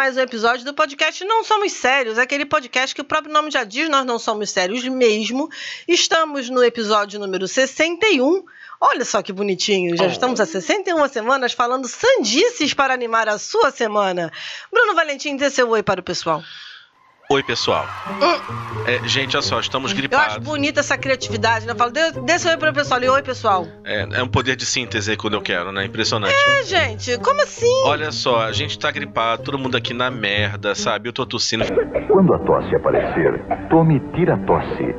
mais um episódio do podcast Não Somos Sérios, aquele podcast que o próprio nome já diz, nós não somos sérios mesmo. Estamos no episódio número 61. Olha só que bonitinho, já Oh. estamos há 61 semanas falando sandices para animar a sua semana. Bruno Valentim, dê seu oi para o pessoal. Oi, pessoal. É, gente, olha só, estamos Eu acho gripados. bonita essa criatividade, né? Eu falo, dê, seu oi para o pessoal. E oi, pessoal. É, é um poder de síntese aí quando eu quero, né? Impressionante. É, gente, como assim? Olha só, a gente tá gripado, todo mundo aqui na merda, sabe? Eu tô tossindo. Quando a tosse aparecer, tome tira-tosse.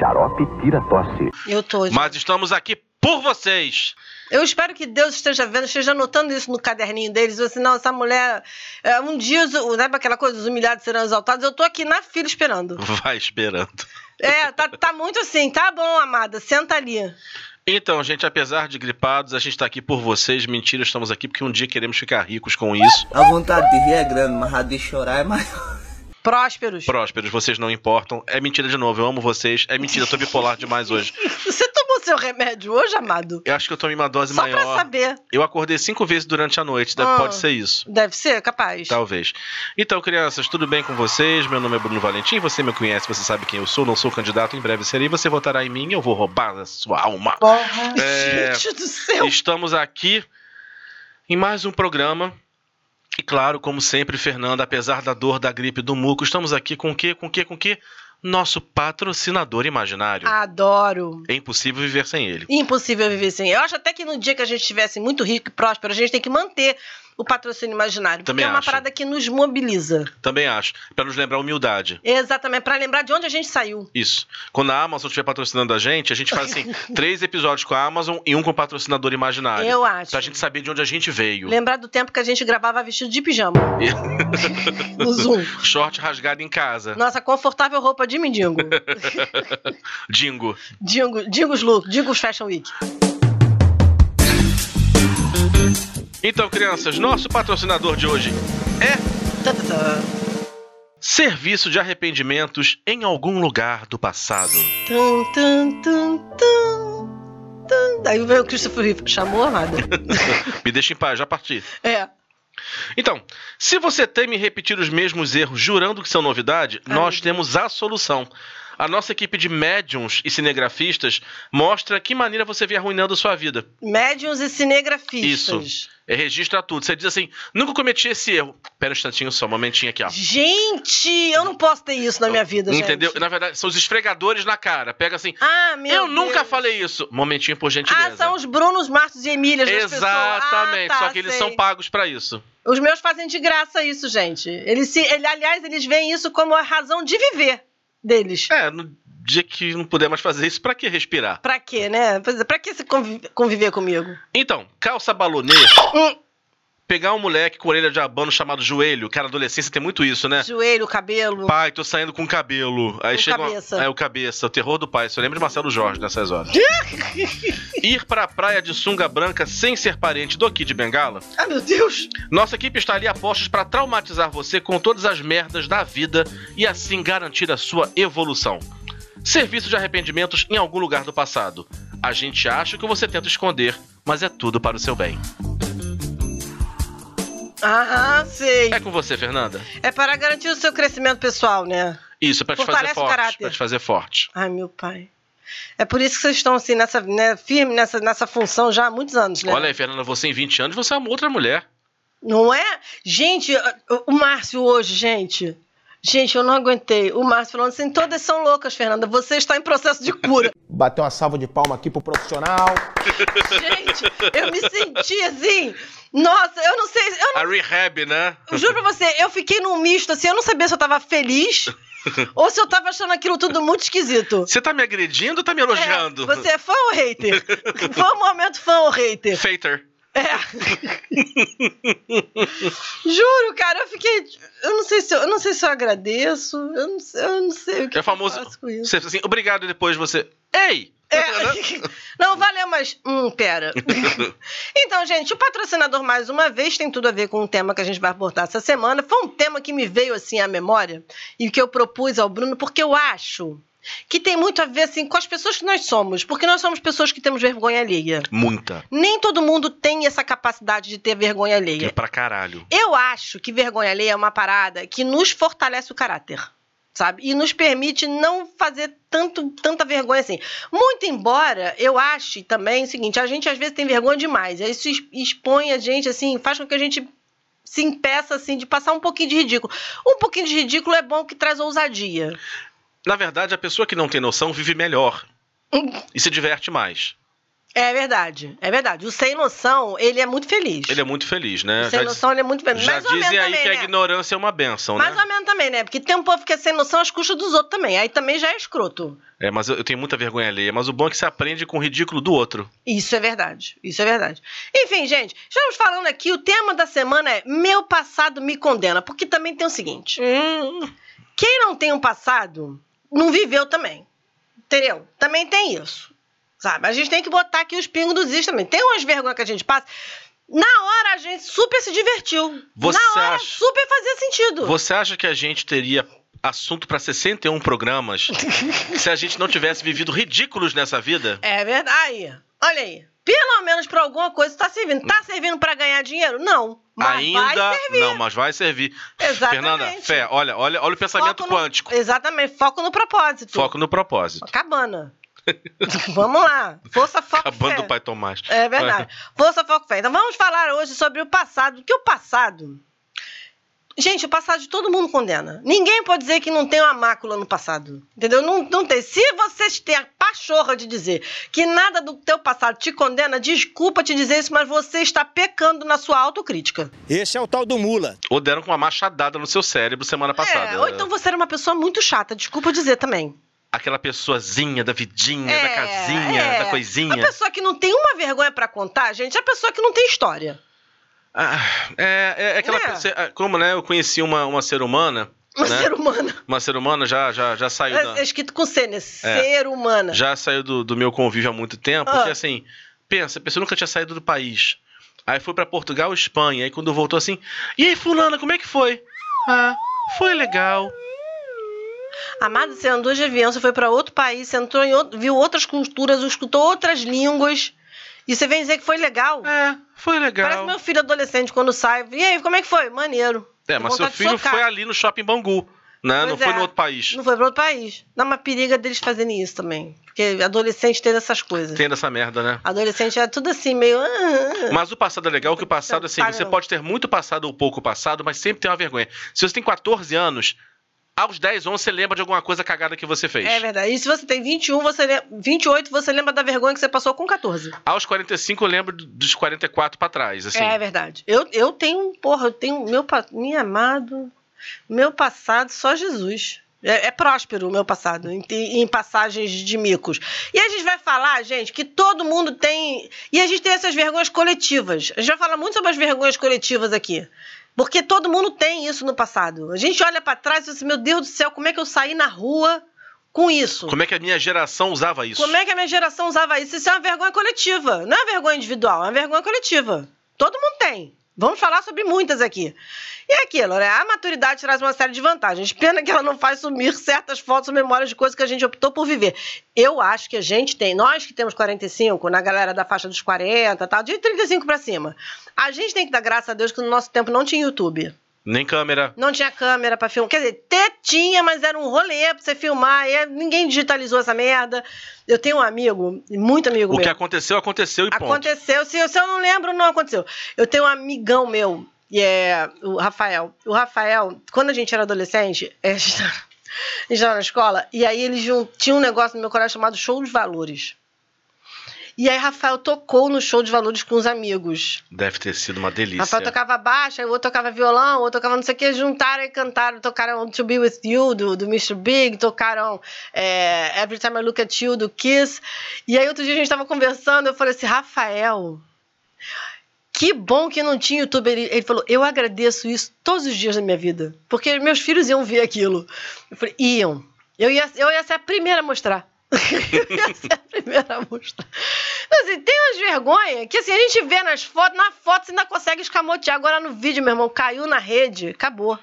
Xarope tira-tosse. Eu tô. Mas estamos aqui por vocês. Eu espero que Deus esteja vendo, esteja anotando isso no caderninho deles. Assim, não, essa mulher. é, um dia, né, aquela coisa, os humilhados serão exaltados. Eu tô aqui na fila esperando. Vai esperando. É, tá, tá muito assim. Tá bom, amada, senta ali. Então, gente, apesar de gripados, a gente tá aqui por vocês. Mentira, estamos aqui porque um dia queremos ficar ricos com isso. A vontade de rir é grande, mas a de chorar é maior. Prósperos. Prósperos, vocês não importam. É mentira de novo, eu amo vocês. É mentira, eu tô bipolar demais hoje. Você seu remédio hoje, amado? Eu acho que eu tomei uma dose Só pra maior. saber. Eu acordei cinco vezes durante a noite, deve- Ah. pode ser isso. Deve ser, capaz. Talvez. Então, crianças, tudo bem com vocês? Meu nome é Bruno Valentim, você me conhece, você sabe quem eu sou, não sou candidato, em breve serei. Você votará em mim, eu vou roubar a sua alma. É, Gente do céu. Estamos aqui em mais um programa. E claro, como sempre, Fernanda, apesar da dor da gripe do muco, estamos aqui com o quê? Com o quê? Com o quê? Nosso patrocinador imaginário. Adoro. É impossível viver sem ele. Impossível viver sem. Eu acho até que no dia que a gente estivesse muito rico e próspero, a gente tem que manter o patrocínio imaginário. Também porque é uma acho. parada que nos mobiliza. Também acho. Para nos lembrar a humildade. Exatamente, pra lembrar de onde a gente saiu. Isso. Quando a Amazon estiver patrocinando a gente, a gente faz assim: três episódios com a Amazon e um com o patrocinador imaginário. Eu acho. Pra gente saber de onde a gente veio. Lembrar do tempo que a gente gravava vestido de pijama. no Zoom. Short rasgado em casa. Nossa confortável roupa de mendigo. Dingo. Dingo, Dingos Look, Dingos Fashion Week. Então, crianças, nosso patrocinador de hoje é tá. Serviço de Arrependimentos em algum lugar do passado. Tum, tum, tum, tum, tum. Daí veio o Christopher Reeve. Chamou, amada? Me deixa em paz, já parti. É. Então, se você teme repetir os mesmos erros jurando que são novidade, Ai, nós meu temos a solução. A nossa equipe de médiums e cinegrafistas mostra que maneira você vem arruinando sua vida. Médiuns e cinegrafistas. Isso. É, registra tudo. Você diz assim: nunca cometi esse erro. Pera um instantinho só, um momentinho aqui, ó. Gente, eu não posso ter isso na minha vida, Entendeu? gente. Na verdade, são os esfregadores na cara. Pega assim. Ah, meu eu nunca Deus. falei isso. Momentinho, por gentileza. Ah, são os Brunos, Marcos e Emílias. Exatamente. Ah, tá, só que eles sei. são pagos pra isso. Os meus fazem de graça isso, gente. Eles se, ele- aliás, eles veem isso como a razão de viver deles. É, no dia que não puder mais fazer isso, pra que respirar? Pra quê, né? Pois é, Pra que se convi- conviver comigo? Então, calça balonê. Hum. Pegar um moleque com orelha de abano chamado joelho, que na adolescência tem muito isso, né? Joelho, cabelo. Pai, tô saindo com cabelo. Aí Com chega uma- cabeça. É o cabeça, o terror do pai. Só lembra de Marcelo Jorge nessas horas. Ir pra praia de sunga branca sem ser parente do Kid Bengala? Ah, meu Deus. Nossa equipe está ali a postos pra traumatizar você com todas as merdas da vida e assim garantir a sua evolução. Serviço de arrependimentos em algum lugar do passado. A gente acha que você tenta esconder, mas é tudo para o seu bem. Ah, sei. É com você, Fernanda? É para garantir o seu crescimento pessoal, né? Isso, pra te fazer forte. Pra te fazer forte. Ai, meu pai. É por isso que vocês estão assim, nessa, né, firme nessa, nessa função já há muitos anos, né? Olha aí, Fernanda, você em 20 anos, você é uma outra mulher. Não é? Gente, o Márcio hoje, gente. Gente, eu não aguentei. O Márcio falando assim, todas são loucas, Fernanda. Você está em processo de cura. Bater uma salva de palma aqui pro profissional. Gente, eu me senti assim. Nossa, eu não sei. Eu, não, A rehab, né? eu juro pra você, eu fiquei num misto assim. Eu não sabia se eu tava feliz ou se eu tava achando aquilo tudo muito esquisito. Você tá me agredindo ou tá me elogiando? É, você é fã ou hater? Foi um momento fã ou hater? Fater. É. Juro, cara, eu fiquei. Eu não sei se eu, eu não sei se eu agradeço. Eu não, sei- eu não sei o que É famoso. eu faço com isso. Você assim, obrigado depois você. Ei! É. Não, valeu, mas. Hum, pera. então, gente, o patrocinador, mais uma vez, tem tudo a ver com o tema que a gente vai abordar essa semana. Foi um tema que me veio assim à memória e que eu propus ao Bruno, porque eu acho que tem muito a ver assim com as pessoas que nós somos, porque nós somos pessoas que temos vergonha alheia. Muita. Nem todo mundo tem essa capacidade de ter vergonha É alheia. pra caralho. Eu acho que vergonha alheia é uma parada que nos fortalece o caráter, sabe? E nos permite não fazer tanto, tanta vergonha assim. Muito embora eu ache também o seguinte, a gente às vezes tem vergonha demais. Isso expõe a gente, assim, faz com que a gente se impeça, assim, de passar um pouquinho de ridículo. Um pouquinho de ridículo é bom que traz ousadia. Na verdade, a pessoa que não tem noção vive melhor. E se diverte mais. É verdade, é verdade. O sem noção, ele é muito feliz. Ele é muito feliz, né? O sem Já, noção, ele é muito feliz. já Mais ou menos dizem aí também, que a né? ignorância é uma benção, Mais né? ou menos também, né? Porque tem um povo que é sem noção às custas dos outros também. Aí também já é escroto. É, mas eu, eu tenho muita vergonha alheia. Mas o bom é que você aprende com o ridículo do outro. Isso é verdade. Isso é verdade. Enfim, gente, estamos falando aqui. O tema da semana é Meu passado me condena. Porque também tem o seguinte: Hum. quem não tem um passado não viveu também. Entendeu? Também tem isso. Sabe? A gente tem que botar aqui os pingos dos is também. Tem umas vergonhas que a gente passa. Na hora a gente super se divertiu. Você Na hora acha- super fazia sentido. Você acha que a gente teria assunto pra 61 programas se a gente não tivesse vivido ridículos nessa vida? É verdade. Aí, olha aí. Pelo menos pra alguma coisa tá servindo. Tá servindo pra ganhar dinheiro? Não. Mas Ainda vai servir. não, mas vai servir. Exatamente. Fernanda, fé, olha, olha, olha o pensamento Foco no- quântico. Exatamente. Foco no propósito. Foco no propósito. Cabana. vamos lá. Força, foco, Acabando fé. do pai Tomás. É verdade. Força, foco, fé. Então vamos falar hoje sobre o passado. Que o passado... Gente, o passado de todo mundo condena. Ninguém pode dizer que não tem uma mácula no passado. Entendeu? Não, não tem. Se vocês têm a pachorra de dizer que nada do teu passado te condena, desculpa te dizer isso, mas você está pecando na sua autocrítica. Esse é o tal do mula. Ou deram com uma machadada no seu cérebro semana passada. É, ou então você era uma pessoa muito chata, desculpa dizer também. Aquela pessoazinha da vidinha, da É, casinha, é. da coisinha. A pessoa que não tem uma vergonha pra contar, gente, é a pessoa que não tem história. Ah, é, é, é aquela É. pessoa. ah, Como, né? Eu conheci uma, uma ser humana. Uma né? ser humana. Uma ser humana já, já, já saiu da. É, é escrito com C, né? Ser humana. já saiu do, do meu convívio há muito tempo, Ah. porque assim, pensa, a pessoa nunca tinha saído do país. Aí foi pra Portugal, Espanha, aí quando voltou assim, e aí fulana, como é que foi? Ah, foi legal. Amada, você andou de avião, você foi pra outro país, você entrou em outro, viu outras culturas, escutou outras línguas. E você vem dizer que foi legal. É, foi legal. Parece meu filho adolescente quando sai. E aí, como é que foi? Maneiro. É, mas seu filho foi ali no shopping Bangu, né? Pois não foi é. no outro país. Não foi pra outro país. Não, mas periga deles fazerem isso também. Porque adolescente tem essas coisas. Tem dessa merda, né? Adolescente é tudo assim, meio. ah, ah, ah. Mas o passado é legal, que o passado, assim, Para você pode ter muito passado ou pouco passado, mas sempre tem uma vergonha. Se você tem 14 anos, aos 10, 11, você lembra de alguma coisa cagada que você fez. É verdade. E se você tem 21, você lem- 28, você lembra da vergonha que você passou com 14. Aos 45, eu lembro dos 44 pra trás, assim. É verdade. Eu, eu tenho, porra, eu tenho meu minha amado, meu passado só Jesus. É, é próspero o meu passado, em, em passagens de micos. E a gente vai falar, gente, que todo mundo tem. E a gente tem essas vergonhas coletivas. A gente vai falar muito sobre as vergonhas coletivas aqui. Porque todo mundo tem isso no passado. A gente olha pra trás e diz assim, meu Deus do céu, como é que eu saí na rua com isso? Como é que a minha geração usava isso? Como é que a minha geração usava isso? Isso é uma vergonha coletiva. Não é uma vergonha individual, é uma vergonha coletiva. Todo mundo tem. Vamos falar sobre muitas aqui. E é aquilo, né? A maturidade traz uma série de vantagens. Pena que ela não faz sumir certas fotos ou memórias de coisas que a gente optou por viver. Eu acho que a gente tem, nós que temos 45, na galera da faixa dos 40, tal, de 35 pra cima, a gente tem que dar graças a Deus que no nosso tempo não tinha YouTube. Nem câmera. Não tinha câmera pra filmar. Quer dizer, até tinha, mas era um rolê pra você filmar. E ninguém digitalizou essa merda. Eu tenho um amigo, muito amigo O meu. que aconteceu, aconteceu e ponto. Aconteceu. Se, se eu não lembro, não aconteceu. Eu tenho um amigão meu, e é o Rafael. O Rafael, quando a gente era adolescente, a gente tava- a gente tava na escola, e aí eles jun- tinha um negócio no meu colégio chamado Show de Valores. E aí Rafael tocou no Show de Valores com os amigos. Deve ter sido uma delícia. Rafael tocava baixo, aí o outro tocava violão, o outro tocava não sei o que, juntaram e cantaram, tocaram To Be With You, do, do Mr. Big, tocaram é, Every Time I Look At You, do Kiss. E aí outro dia a gente tava conversando, eu falei assim, Rafael, que bom que não tinha YouTube. Ele, ele falou, eu agradeço isso todos os dias da minha vida, porque meus filhos iam ver aquilo. Eu falei, iam. Eu ia, eu ia ser a primeira a mostrar. Ia ser a primeira a mostrar. Então, assim, tem umas vergonhas que assim, a gente vê nas fotos, na foto você ainda consegue escamotear. Agora no vídeo, meu irmão, caiu na rede, acabou.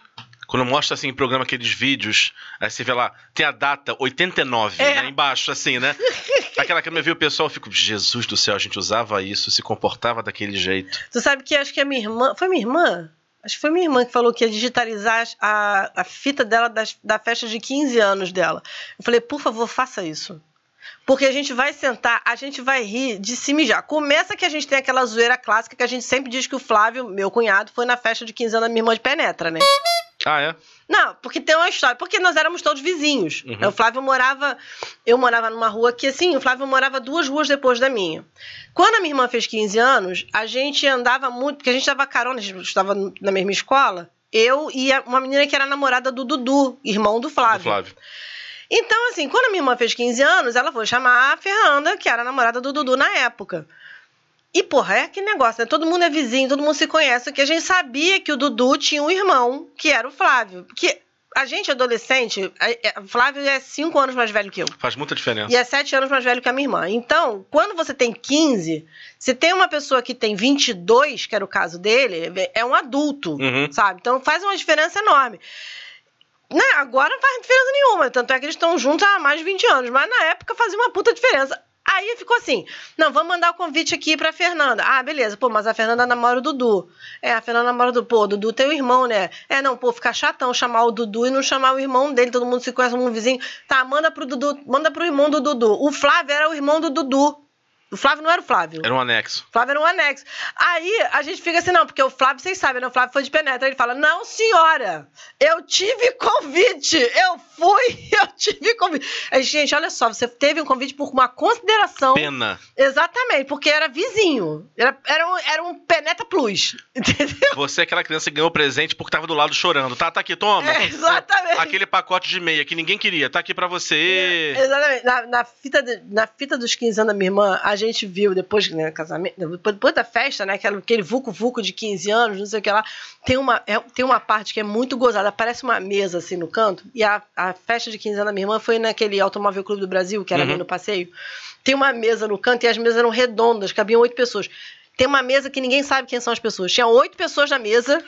Quando mostra assim em programa aqueles vídeos, aí você vê lá, tem a data 89, É. né? Embaixo, assim, né? Aquela câmera viu o pessoal, eu fico, Jesus do céu, a gente usava isso, se comportava daquele jeito. Tu sabe que acho que a minha irmã. Foi minha irmã? Acho que foi minha irmã que falou que ia digitalizar a, a fita dela das- da festa de 15 anos dela. Eu falei, por favor, faça isso. Porque a gente vai sentar, a gente vai rir de se mijar. Começa que a gente tem aquela zoeira clássica que a gente sempre diz que o Flávio, meu cunhado, foi na festa de 15 anos da minha irmã de penetra, né? Ah, é? Não, porque tem uma história. Porque nós éramos todos vizinhos. Uhum. O Flávio morava. Eu morava numa rua que, assim, o Flávio morava duas ruas depois da minha. Quando a minha irmã fez 15 anos, a gente andava muito, porque a gente dava carona, a gente estava na mesma escola. Eu e uma menina que era namorada do Dudu, irmão do Do Flávio. Flávio. Então, assim, quando a minha irmã fez 15 anos, ela foi chamar a Fernanda, que era a namorada do Dudu na época. E, porra, é que negócio, né? Todo mundo é vizinho, todo mundo se conhece, que a gente sabia que o Dudu tinha um irmão, que era o Flávio. Que a gente, adolescente, o Flávio é 5 anos mais velho que eu. Faz muita diferença. E é 7 anos mais velho que a minha irmã. Então, quando você tem 15, se tem uma pessoa que tem 22, que era o caso dele, é um adulto Uhum. sabe? Então faz uma diferença enorme. Né? Agora não faz diferença nenhuma, tanto é que eles estão juntos há mais de 20 anos, mas na época fazia uma puta diferença. Aí ficou assim: não, vamos mandar o convite aqui pra Fernanda. Ah, beleza, pô, mas a Fernanda namora o Dudu. É, a Fernanda namora o Dudu. Pô, o Dudu tem um irmão, né? É, não, pô, fica chatão chamar o Dudu e não chamar o irmão dele, todo mundo se conhece, um vizinho. Tá, manda pro Dudu, manda pro irmão do Dudu. O Flávio era o irmão do Dudu. O Flávio não era o Flávio. Era um anexo. Flávio era um anexo. Aí a gente fica assim, não, porque o Flávio, vocês sabem, né? O Flávio foi de penetra. Ele fala: Não, senhora, eu tive convite. Eu fui, eu tive convite. Aí, gente, olha só, você teve um convite por uma consideração. Pena. Exatamente, porque era vizinho. Era, era, um, era um penetra plus. Entendeu? Você é aquela criança que ganhou presente porque tava do lado chorando. Tá, tá aqui, toma. É, exatamente. Aquele pacote de meia que ninguém queria. Tá aqui pra você. Exatamente. Na, na fita de- na fita dos 15 anos da minha irmã, a gente viu, depois, né, casamento, depois, da festa, né, aquele, aquele vucu-vucu de 15 anos, não sei o que lá, tem uma, é- tem uma parte que é muito gozada, parece uma mesa assim no canto, e a, a festa de 15 anos da minha irmã foi naquele Automóvel Clube do Brasil, que era Uhum. ali no passeio. Tem uma mesa no canto e as mesas eram redondas, cabiam oito pessoas. Tem uma mesa que ninguém sabe quem são as pessoas. Tinha oito pessoas na mesa.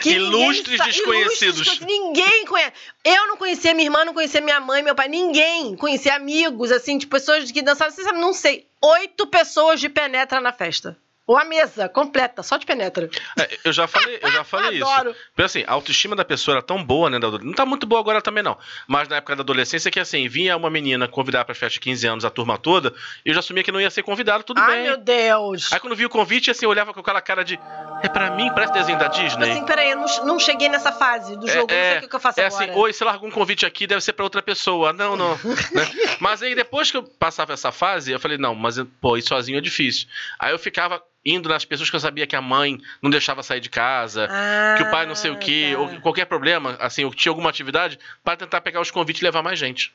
Que Ilustres desconhecidos. ilustres Ninguém conhece. Eu não conhecia minha irmã, não conhecia minha mãe, meu pai, ninguém. Conhecia amigos, assim, de pessoas que dançavam. Você sabe, não sei. Oito pessoas de penetra na festa. Ou a mesa completa, só de penetra. É, eu já falei, eu já falei Adoro. isso. Porque assim, a autoestima da pessoa era tão boa, né? Não tá muito boa agora também, não. Mas na época da adolescência, que assim, vinha uma menina convidar pra festa de 15 anos a turma toda, e eu já assumia que não ia ser convidado, tudo Ai, bem. meu Deus. Aí quando vi o convite, assim, eu olhava com aquela cara de. É pra mim, parece desenho da Disney. Assim, peraí, eu não, não cheguei nessa fase do jogo, não sei o que, que eu faço é agora. assim, oi, você largou um convite aqui, deve ser pra outra pessoa. Não, não. né? Mas aí depois que eu passava essa fase, eu falei, não, mas pô, ir sozinho é difícil. Aí eu ficava indo nas pessoas que eu sabia que a mãe não deixava sair de casa, Ah, que o pai não sei o quê, tá. ou qualquer problema, assim, ou que tinha alguma atividade, para tentar pegar os convites e levar mais gente.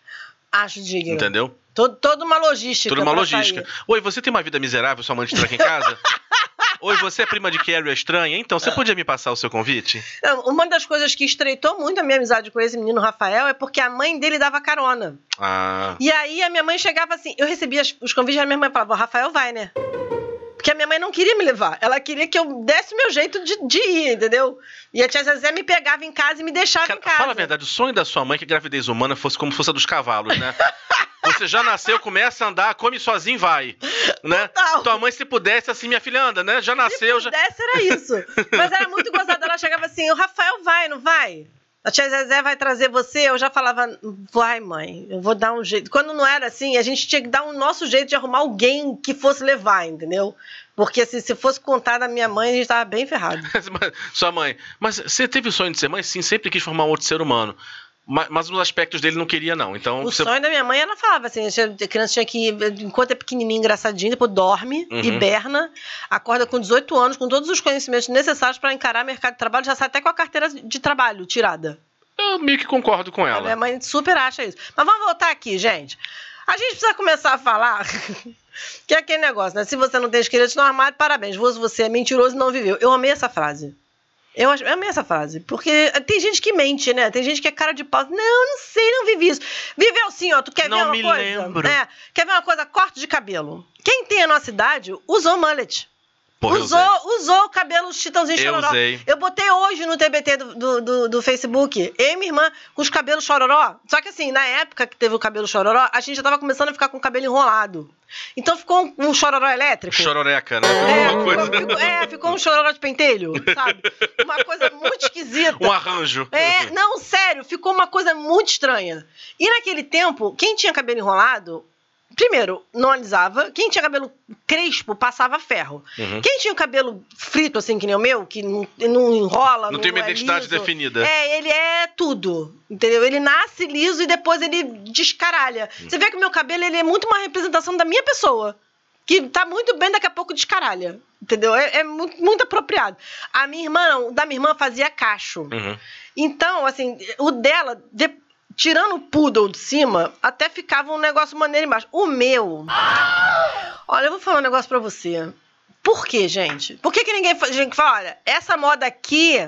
Acho digno. Entendeu? Todo, toda uma logística. Tudo uma logística. sair. Oi, você tem uma vida miserável, sua mãe te tranca em casa? Oi, você é prima de Carrie, é estranha? Então, você podia me passar o seu convite? Uma das coisas que estreitou muito a minha amizade com esse menino Rafael é porque a mãe dele dava carona. Ah, E aí a minha mãe chegava assim, eu recebia os convites e a minha mãe falava, Rafael vai, né? Porque a minha mãe não queria me levar. Ela queria que eu desse meu jeito de, de ir, entendeu? E a tia Zezé me pegava em casa e me deixava Cara, em casa. fala a verdade, o sonho da sua mãe é que a gravidez humana fosse como fosse a dos cavalos, né? Você já nasceu, começa a andar, come sozinho, vai. Né? Total. Tua mãe, se pudesse, assim, minha filha anda, né? Já Se nasceu, já. pudesse, era isso. Mas era muito gozado. Ela chegava assim, o Rafael vai, não vai? A tia Zezé vai trazer você? Eu já falava, vai, mãe, eu vou dar um jeito. Quando não era assim, a gente tinha que dar o nosso jeito de arrumar alguém que fosse levar, entendeu? Porque assim, se fosse contar da minha mãe, a gente tava bem ferrado. Sua mãe. Mas você teve o sonho de ser mãe? Sim, sempre quis formar um outro ser humano. Mas, mas nos aspectos dele não queria, não. Então, O você- sonho da minha mãe, ela falava assim, a criança tinha que, enquanto é pequenininho, engraçadinho, depois dorme, Uhum. hiberna, acorda com 18 anos, com todos os conhecimentos necessários para encarar o mercado de trabalho, já sai até com a carteira de trabalho tirada. eu meio que concordo com A ela. minha mãe super acha isso. Mas vamos voltar aqui, gente. A gente precisa começar a falar que é aquele negócio, né? Se você não tem esqueletos no armário, parabéns. Você você é mentiroso e não viveu. Eu amei essa frase. Eu, ach- eu amei essa frase. Porque tem gente que mente, né? Tem gente que é cara de pau. Não, não sei, não vivi isso. Viveu sim, ó. Tu quer Não ver uma me coisa? lembro. É, quer ver uma coisa? Corte de cabelo. Quem tem a nossa idade usa o mullet. Porra, usou, usou o cabelo chitãozinho Eu chororó. usei. Eu botei hoje no TBT do, do, do- do Facebook. Eu e minha irmã com os cabelos chororó. Só que assim, na época que teve o cabelo chororó, a gente já tava começando a ficar com o cabelo enrolado. Então ficou um, um chororó elétrico. Chororeca, né? É, Uma coisa... ficou, ficou- é, ficou um chororó de pentelho, sabe? Uma coisa muito esquisita. Um arranjo. É, não, sério, ficou uma coisa muito estranha. E naquele tempo, quem tinha cabelo enrolado, primeiro, não alisava. Quem tinha cabelo crespo, passava ferro. Uhum. Quem tinha o cabelo frito, assim, que nem o meu, que não, não enrola, Não tem uma é identidade liso, definida. É, ele é tudo, entendeu? Ele nasce liso e depois ele descaralha. Hum. Você vê que o meu cabelo, ele é muito uma representação da minha pessoa. Que tá muito bem, daqui a pouco descaralha. Entendeu? É, é muito, muito apropriado. A minha irmã, não, o da minha irmã fazia cacho. Uhum. Então, assim, o dela, de- tirando o poodle de cima, até ficava um negócio maneiro embaixo. O meu. Olha, eu vou falar um negócio pra você. Por quê, gente? Por que, que ninguém gente fala, olha, essa moda aqui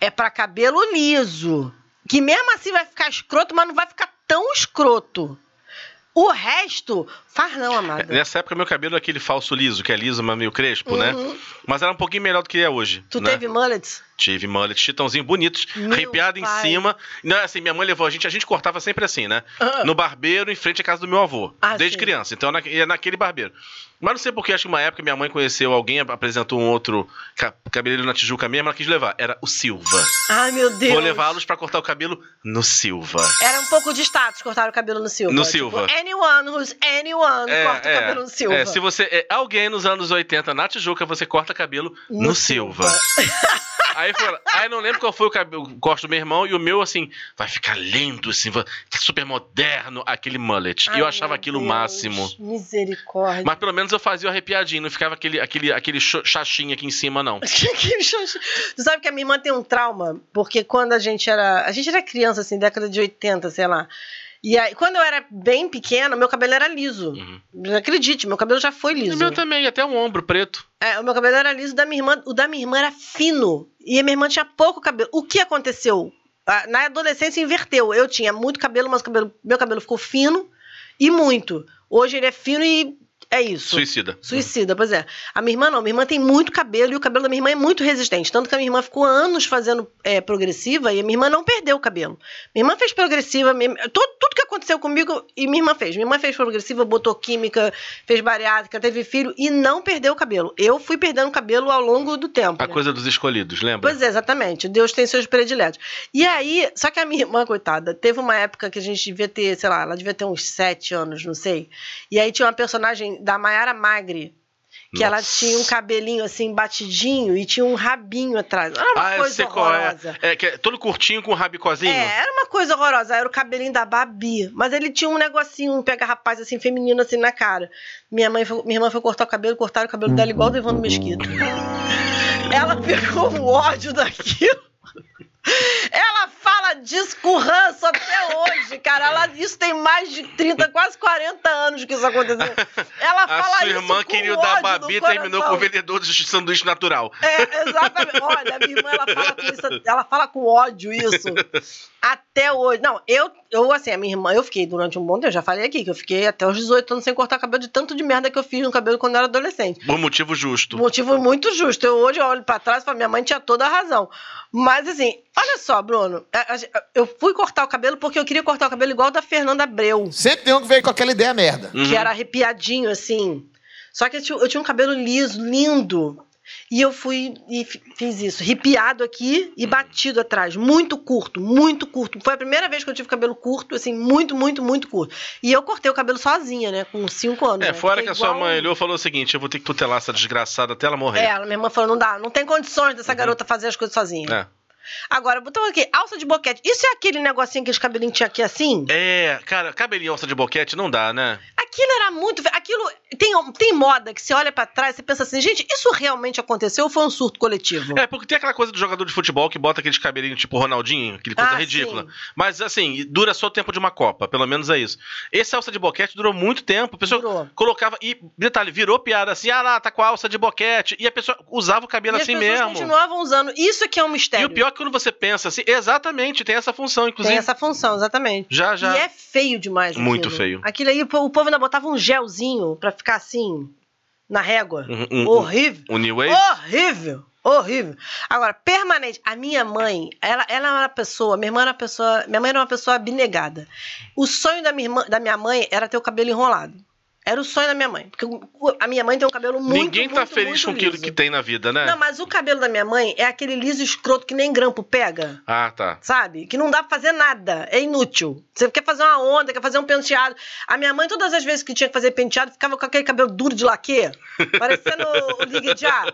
é pra cabelo liso. Que mesmo assim vai ficar escroto, mas não vai ficar tão escroto. O resto, faz não, amada. Nessa época, meu cabelo é aquele falso liso, que é liso, mas meio crespo, né? Uhum. Mas era um pouquinho melhor do que é hoje. Tu né? teve mullets? Tive mullet, chitãozinho bonitos, arrepiado em cima. Não, assim, minha mãe levou a gente, a gente cortava sempre assim, né? Ah. No barbeiro, em frente à casa do meu avô. Ah, desde sim. criança. Então, na, ia naquele barbeiro. Mas não sei porque, acho que uma época minha mãe conheceu alguém, apresentou um outro ca cabeleireiro na Tijuca mesmo, ela quis levar. Era o Silva. Ai, meu Deus. Vou levá-los pra cortar o cabelo no Silva. Era um pouco de status cortar o cabelo no Silva. No Tipo, Silva. anyone who's anyone corta o cabelo no Silva. é, se você é alguém nos anos 80 na Tijuca, você corta cabelo no, No Silva. Aí, foi, aí não lembro qual foi o cabelo, o corte do meu irmão, e o meu, assim, vai ficar lindo, assim, vai- super moderno, aquele mullet. Ai, e eu achava aquilo o Deus, máximo. Misericórdia. Mas pelo menos eu fazia o arrepiadinho, não ficava aquele, aquele, aquele chachinho aqui em cima, não. Que xoxo. tu sabe que a minha irmã tem um trauma, porque quando a gente era. A gente era criança, assim, década de 80, sei lá. E aí, quando eu era bem pequena, meu cabelo era liso. Uhum. Acredite, meu cabelo já foi E liso. o meu também, até um ombro preto. É, o meu cabelo era liso, o da minha irmã, o da minha irmã era fino. E a minha irmã tinha pouco cabelo. O que aconteceu? Na adolescência inverteu. Eu tinha muito cabelo, mas o cabelo, meu cabelo ficou fino e muito. Hoje ele é fino e é isso. Suicida. Suicida, pois é. A minha irmã não, minha irmã tem muito cabelo e o cabelo da minha irmã é muito resistente. Tanto que a minha irmã ficou anos fazendo é, progressiva e a minha irmã não perdeu o cabelo. Minha irmã fez progressiva, minha, todo, tudo que aconteceu comigo e minha irmã fez. Minha irmã fez progressiva, botou química, fez bariátrica, teve filho e não perdeu o cabelo. Eu fui perdendo o cabelo ao longo do tempo. A né? coisa dos escolhidos, lembra? Pois é, exatamente. Deus tem seus prediletos. E aí, só que a minha irmã, coitada, teve uma época que a gente devia ter, sei lá, ela devia ter uns sete anos, não sei. E aí tinha uma personagem da Mayara Magri, que ela Nossa. tinha um cabelinho assim, batidinho, e tinha um rabinho atrás. Era uma ah, coisa é. horrorosa. é. que é todo curtinho com rabicozinho. É, era uma coisa horrorosa. Era o cabelinho da Babi. Mas ele tinha um negocinho, um pega-rapaz assim, feminino assim na cara. Minha, mãe foi- minha irmã foi cortar o cabelo, cortaram o cabelo dela igual do Evandro Mesquita. Ela pegou um ódio daquilo. Ela fala disso com ranço até hoje, cara. Ela, isso tem mais de 30, quase 40 anos que isso aconteceu. Ela A fala sua irmã com queria o ódio da no Babi terminou com o vendedor de sanduíche natural. É, exatamente. Olha, a minha irmã, ela fala com isso, ela fala com ódio isso. Até hoje. Não, eu, eu, assim, a minha irmã, eu fiquei durante um bom tempo, eu já falei aqui, que eu fiquei até os 18 anos sem cortar cabelo de tanto de merda que eu fiz no cabelo quando eu era adolescente. Por motivo justo. Motivo muito justo. Eu hoje olho pra trás e falo, minha mãe tinha toda a razão. Mas assim, olha só, Bruno, eu fui cortar o cabelo porque eu queria cortar o cabelo igual o da Fernanda Abreu Sempre tem um que veio com aquela ideia merda. Uhum. que era arrepiadinho, assim. Só que eu tinha, eu tinha um cabelo liso, lindo. E eu fui e fi- fiz isso, arrepiado aqui e batido atrás. Muito curto, muito curto. Foi a primeira vez que eu tive cabelo curto, assim, muito, muito, muito curto. E eu cortei o cabelo sozinha, né? Com cinco anos. É, né? fora Fiquei que a sua mãe olhou e falou o seguinte: eu vou ter que tutelar essa desgraçada até ela morrer. É, ela, minha irmã falou, não dá, não tem condições dessa garota fazer as coisas sozinha. É. Agora, botou aqui, alça de boquete. Isso é aquele negocinho que os cabelinhos tinham aqui assim? É, cara, cabelinho alça de boquete não dá, né? Aquilo era muito. Aquilo. Tem, tem moda que você olha pra trás e pensa assim, gente, isso realmente aconteceu ou foi um surto coletivo? É, porque tem aquela coisa do jogador de futebol que bota aqueles cabelinhos tipo Ronaldinho, aquele coisa Ah, ridícula. sim. Mas assim, dura só o tempo de uma Copa, pelo menos é isso. Esse alça de boquete durou muito tempo. A pessoa Durou. colocava. E, detalhe, virou piada assim, ah lá, tá com a alça de boquete. E a pessoa usava o cabelo e assim as pessoas mesmo. continuavam usando. Isso que é um E mistério. o pior que quando você pensa assim, exatamente, tem essa função, inclusive. Tem essa função, exatamente. Já, já. E é feio demais. Muito aquilo. feio. Aquilo aí, o povo ainda botava um gelzinho pra ficar assim. na régua. Um- um- Horrível. O New Wave? Horrível. Horrível. Agora, permanente. A minha mãe, ela, ela era uma pessoa, minha irmã era uma pessoa, minha mãe era uma pessoa abnegada. O sonho da minha, irmã, da minha mãe era ter o cabelo enrolado. Era o sonho da minha mãe. Porque a minha mãe tem um cabelo muito, Ninguém tá muito, feliz muito com aquilo liso. que tem na vida, né? Não, mas o cabelo da minha mãe é aquele liso escroto que nem grampo pega. Ah, tá. Sabe? Que não dá pra fazer nada. É inútil. Você quer fazer uma onda, quer fazer um penteado. A minha mãe, todas as vezes que tinha que fazer penteado, ficava com aquele cabelo duro de laque. Parecendo o Ligue Já.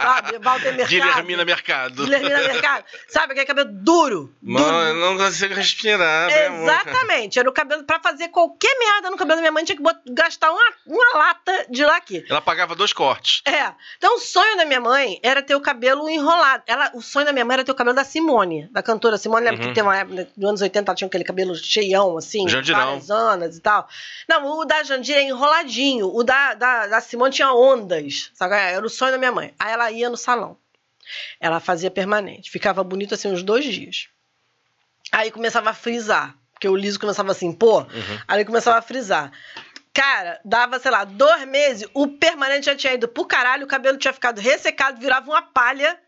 Sabe? Walter Mercado. Guilhermina Mercado. Guilhermina Mercado. Sabe? Aquele cabelo duro. Mano, eu não consigo respirar. né? Exatamente. Era o cabelo. Pra fazer qualquer merda no cabelo da minha mãe, tinha que gastar uma, uma lata de laque. Ela pagava dois cortes. É. Então, o sonho da minha mãe era ter o cabelo enrolado. Ela, o sonho da minha mãe era ter o cabelo da Simone, da cantora Simone. Lembra Uhum. que tem uma época, nos anos 80, ela tinha aquele cabelo cheião, assim, Jandirão. anas e tal. Não, o da Jandir é enroladinho. O da, da, da Simone tinha ondas. Sabe? Era o sonho da minha mãe. Aí ela ia no salão. Ela fazia permanente. Ficava bonito assim uns dois dias. Aí começava a frisar. Porque o liso começava assim, pô. Aí começava a frisar. Cara, dava, sei lá, dois meses, o permanente já tinha ido pro caralho, o cabelo tinha ficado ressecado, virava uma palha.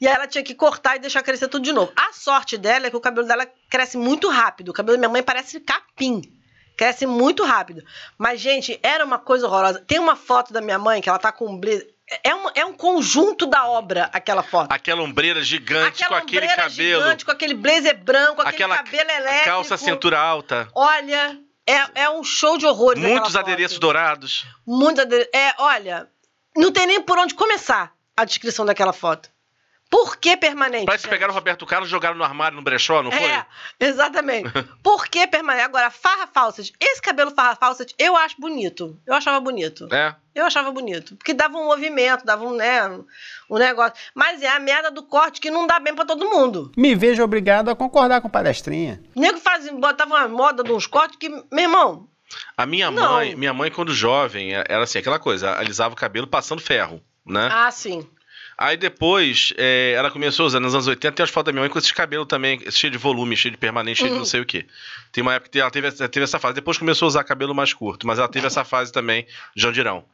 E aí ela tinha que cortar e deixar crescer tudo de novo. A sorte dela é que o cabelo dela cresce muito rápido. O cabelo da minha mãe parece capim. Cresce muito rápido. Mas, gente, era uma coisa horrorosa. Tem uma foto da minha mãe que ela tá com um blazer. É um, é um conjunto da obra, aquela foto. Aquela ombreira gigante Aquela com aquele cabelo. gigante, com aquele blazer branco, aquele aquela cabelo elétrico. calça cintura alta. Olha, é, é um show de horrores. Muitos aquela foto. adereços dourados. Muitos adereços. É, olha, não tem nem por onde começar a descrição daquela foto. Por que permanente? Parece que pegaram o Roberto Carlos e jogaram no armário no brechó, não foi? É, exatamente. Por que permanente? Agora, Farra Fawcett. Esse cabelo Farra Fawcett eu acho bonito. Eu achava bonito. É. Eu achava bonito. Porque dava um movimento, dava um, né, um negócio. Mas é a merda do corte que não dá bem pra todo mundo. Me vejo obrigado a concordar com palestrinha. O nego faz, botava uma moda de uns cortes que, meu irmão, A minha Não. mãe, minha mãe, quando jovem, era assim, aquela coisa, alisava o cabelo passando ferro, né? ah, sim. Aí depois, é, ela começou a usar nos anos 80, tem as fotos da minha mãe com esses cabelos também, cheio de volume, cheio de permanente, cheio de não sei o quê. Tem uma época que ela teve, teve essa fase. Depois começou a usar cabelo mais curto, mas ela teve essa fase também, Jandirão.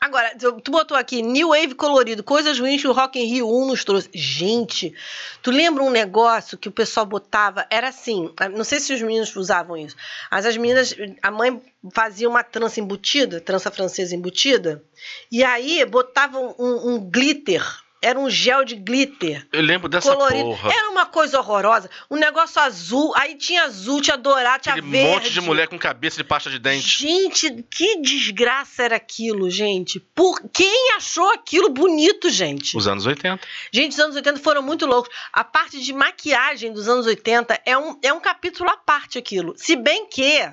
Agora, tu botou aqui New Wave colorido, coisas ruins que o Rock in Rio 1 nos trouxe. Gente, tu lembra um negócio que o pessoal botava? Era assim, não sei se os meninos usavam isso, mas as meninas, a mãe fazia uma trança embutida, trança francesa embutida, e aí botavam um, um glitter, era um gel de glitter Eu lembro dessa colorido. porra. Era uma coisa horrorosa. Um negócio azul, aí tinha azul, tinha dourado, tinha Aquele verde. monte de mulher com cabeça de pasta de dente. Gente, que desgraça era aquilo, gente? Por quem achou aquilo bonito, gente? Os anos 80. Gente, os anos 80 foram muito loucos. A parte de maquiagem dos anos 80 é um, é um capítulo à parte aquilo. Se bem que,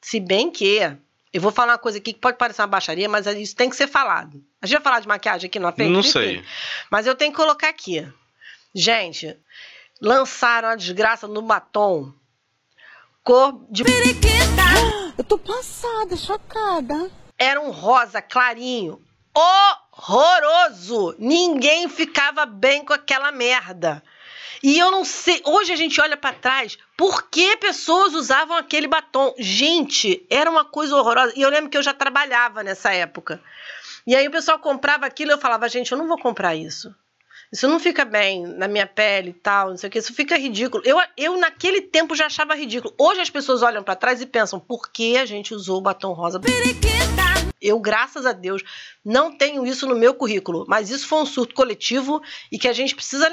se bem que, eu vou falar uma coisa aqui que pode parecer uma baixaria, mas isso tem que ser falado. A gente vai falar de maquiagem aqui na frente? Não sei. Mas eu tenho que colocar aqui. Gente, lançaram a desgraça no batom. Cor de Eu tô passada, chocada. era um rosa clarinho. Horroroso! Ninguém ficava bem com aquela merda. E eu não sei, hoje a gente olha pra trás, por que pessoas usavam aquele batom? Gente, era uma coisa horrorosa. E eu lembro que eu já trabalhava nessa época. E aí o pessoal comprava aquilo e eu falava, gente, eu não vou comprar isso. Isso não fica bem na minha pele e tal, não sei o que, isso fica ridículo. Eu, eu naquele tempo já achava ridículo. Hoje as pessoas olham pra trás e pensam, por que a gente usou o batom rosa? Eu, graças a Deus, não tenho isso no meu currículo, mas isso foi um surto coletivo e que a gente precisa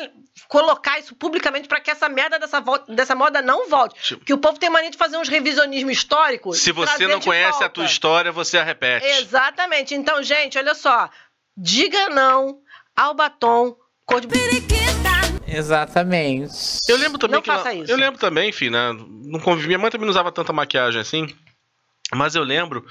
colocar isso publicamente para que essa merda dessa, vol- dessa moda não volte. Tipo- Porque o povo tem mania de fazer uns revisionismo histórico. Se você não conhece a volta. tua história, você a repete. Exatamente. Então, gente, olha só. Diga não ao batom cor de Exatamente. Eu lembro também Não que. faça isso. Eu lembro também, enfim, né? Não convivi. Minha mãe também não usava tanta maquiagem assim. Mas eu lembro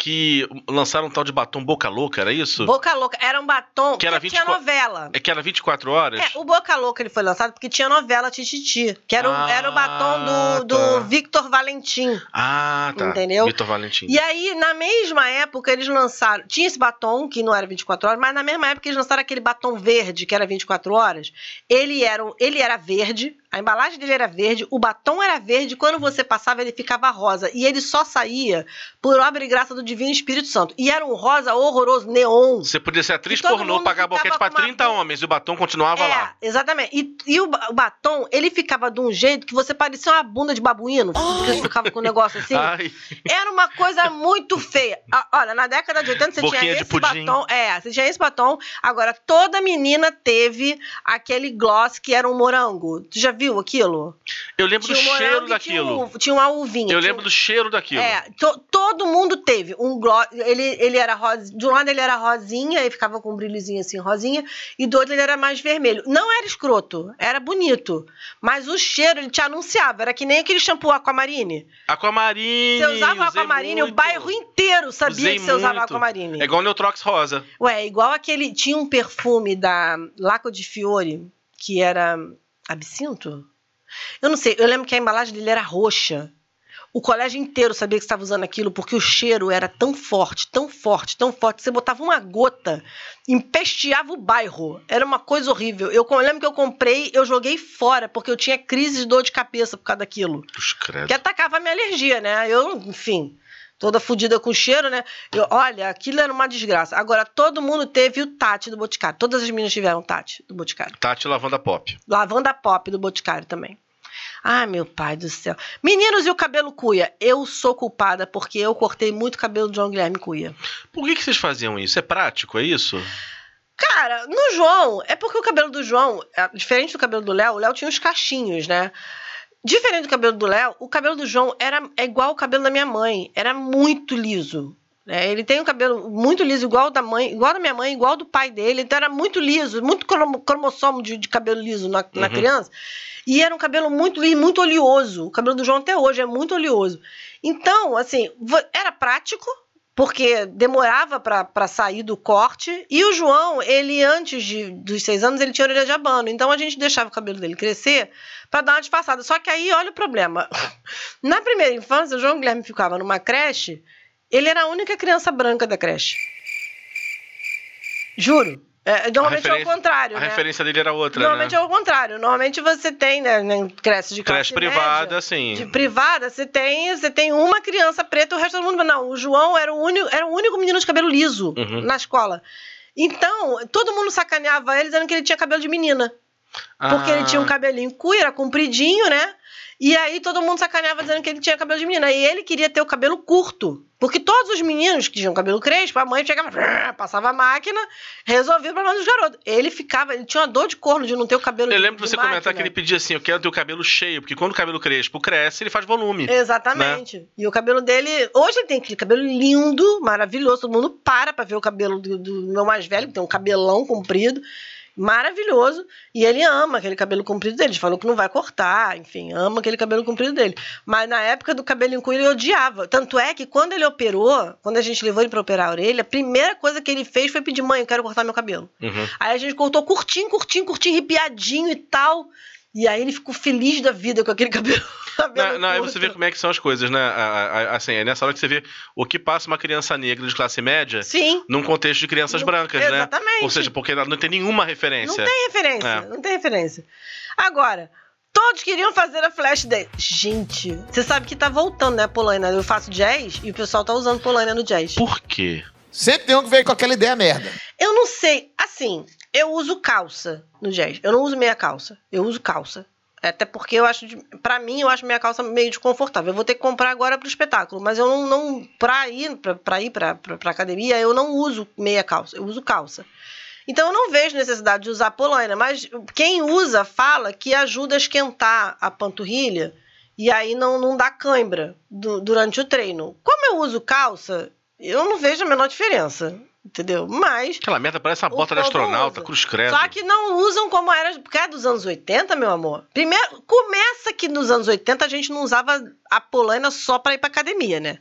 que lançaram um tal de batom Boca Louca, era isso? Boca Louca. Era um batom Que era porque tinha 24 novela. É que era 24 horas? É, o Boca Louca ele foi lançado porque tinha novela Tititi, que era, o- Ah, era o batom do, do tá. Victor Valentim. Ah, tá. Entendeu? Vitor Valentim. E aí, na mesma época, eles lançaram. Tinha esse batom, que não era 24 horas, mas na mesma época eles lançaram aquele batom verde, que era 24 horas. Ele era, ele era verde, a embalagem dele era verde, o batom era verde, quando você passava, ele ficava rosa. E ele só saía por obra e graça do Divino Espírito Santo. E era um rosa horroroso, neon. Você podia ser atriz pornô, pagar boquete pra com uma 30 bo- homens e o batom continuava é, lá. exatamente. E, e o, o batom, ele ficava de um jeito que você parecia uma bunda de babuíno, porque você ficava com um negócio assim. Ai, Era uma coisa muito feia. Ah, Olha, na década de 80 você Boquinha tinha de esse pudim. batom. É, você tinha esse batom. Agora, toda menina teve aquele gloss que era um morango. Tu já viu aquilo? eu lembro do um cheiro daquilo. Tinha, um- tinha uma uvinha. Eu tinha lembro do cheiro daquilo. É, to- todo mundo teve um gloss. Ele, ele era rosa. De um lado ele era rosinha, e ficava com um brilhozinho assim, rosinha, e do outro ele era mais vermelho. Não era escroto, era bonito. Mas o cheiro, ele te anunciava. Era que nem aquele shampoo Aquamarine. Aquamarine. Você usava Aquamarine, o muito. bairro inteiro sabia Usei que você usava muito. Aquamarine. É igual o Neutrox rosa. Ué, igual aquele. Tinha um perfume da Laco di Fiore, que era absinto? Eu não sei, eu lembro que a embalagem dele era roxa. O colégio inteiro sabia que você estava usando aquilo, porque o cheiro era tão forte, tão forte, tão forte. Você botava uma gota, empesteava o bairro. Era uma coisa horrível. Eu, eu lembro que eu comprei, eu joguei fora, porque eu tinha crise de dor de cabeça por causa daquilo. Que atacava a minha alergia, né? Eu, enfim, toda fodida com cheiro, né? Eu, olha, aquilo era uma desgraça. Agora, todo mundo teve o Tati do Boticário. Todas as meninas tiveram Tati do Boticário. Tati Lavanda Pop. Lavanda Pop do Boticário também. Ai, meu pai do céu. Meninos e o cabelo cuia. Eu sou culpada porque eu cortei muito cabelo do João Guilherme Cuia. Por que, que vocês faziam isso? É prático, é isso? Cara, no João, é porque o cabelo do João, é, diferente do cabelo do Léo, o Léo tinha uns cachinhos, né? Diferente do cabelo do Léo, o cabelo do João era é igual o cabelo da minha mãe. Era muito liso. Né? Ele tem um cabelo muito liso, igual da mãe, igual da minha mãe, igual do pai dele. Então era muito liso, muito cromo- cromossomo de, de cabelo liso na, na Uhum. criança. E era um cabelo muito liso, muito oleoso. O cabelo do João até hoje é muito oleoso. Então, assim, era prático, porque demorava para sair do corte. E o João, ele antes de, dos seis anos, ele tinha orelha de abano. Então a gente deixava o cabelo dele crescer para dar uma disfarçada. Só que aí, olha o problema. Na primeira infância, o João Guilherme ficava numa creche, ele era a única criança branca da creche. Juro. É, normalmente é o contrário, A né? referência dele era outra, Normalmente né? é o contrário. Normalmente você tem, né, em creche de Creche privada, média, sim. de privada, você tem, você tem uma criança preta, o resto do mundo não. O João era o único, era o único menino de cabelo liso Uhum. na escola. Então, todo mundo sacaneava ele dizendo que ele tinha cabelo de menina. Porque ele tinha um Ah, cabelinho cuia, era compridinho, né? E aí todo mundo sacaneava dizendo que ele tinha cabelo de menina. E ele queria ter o cabelo curto. Porque todos os meninos que tinham cabelo crespo, a mãe chegava, passava a máquina, resolvia o problema dos garotos. Ele ficava, ele tinha uma dor de corno de não ter o cabelo Eu de- lembro de você máquina. comentar que ele pedia assim: eu quero ter o cabelo cheio, porque quando o cabelo crespo cresce, ele faz volume. Exatamente. Né? E o cabelo dele. Hoje ele tem aquele cabelo lindo, maravilhoso. Todo mundo para pra ver o cabelo do, do meu mais velho, que tem um cabelão comprido. Maravilhoso. E ele ama aquele cabelo comprido dele. Ele falou que não vai cortar, enfim, ama aquele cabelo comprido dele. Mas na época do cabelo em cuia ele odiava. Tanto é que quando ele operou, quando a gente levou ele pra operar a orelha, a primeira coisa que ele fez foi pedir: mãe, eu quero cortar meu cabelo. Uhum. Aí a gente cortou curtinho, curtinho, curtinho, arrepiadinho e tal. E aí ele ficou feliz da vida com aquele cabelo. cabelo Não, não, aí você vê como é que são as coisas, né? Assim, é nessa hora que você vê o que passa uma criança negra de classe média Sim. num contexto de crianças Não- brancas, né? Exatamente. Ou seja, porque ela não tem nenhuma referência. Não tem referência, É. não tem referência. Agora, todos queriam fazer a Flash Day. Gente, você sabe que tá voltando, né, a Polaina? Eu faço jazz e o pessoal tá usando Polaina no jazz. Por quê? Sempre tem um que veio com aquela ideia merda. Eu não sei, assim, eu uso calça no jazz. Eu não uso meia calça, eu uso calça. Até porque eu acho, pra mim, eu acho minha calça meio desconfortável. Eu vou ter que comprar agora pro espetáculo, mas eu não, não pra ir pra ir pra academia, eu não uso meia calça, eu uso calça. Então eu não vejo necessidade de usar polaina, mas quem usa fala que ajuda a esquentar a panturrilha e aí não, não dá cãibra du- durante o treino. Como eu uso calça, eu não vejo a menor diferença, entendeu? Mas Aquela merda parece uma bota de astronauta, usa. cruz credo. só que não usam como era, porque é dos anos 80, meu amor. Primeiro, começa que nos anos 80 a gente não usava a polaina só pra ir pra academia, né?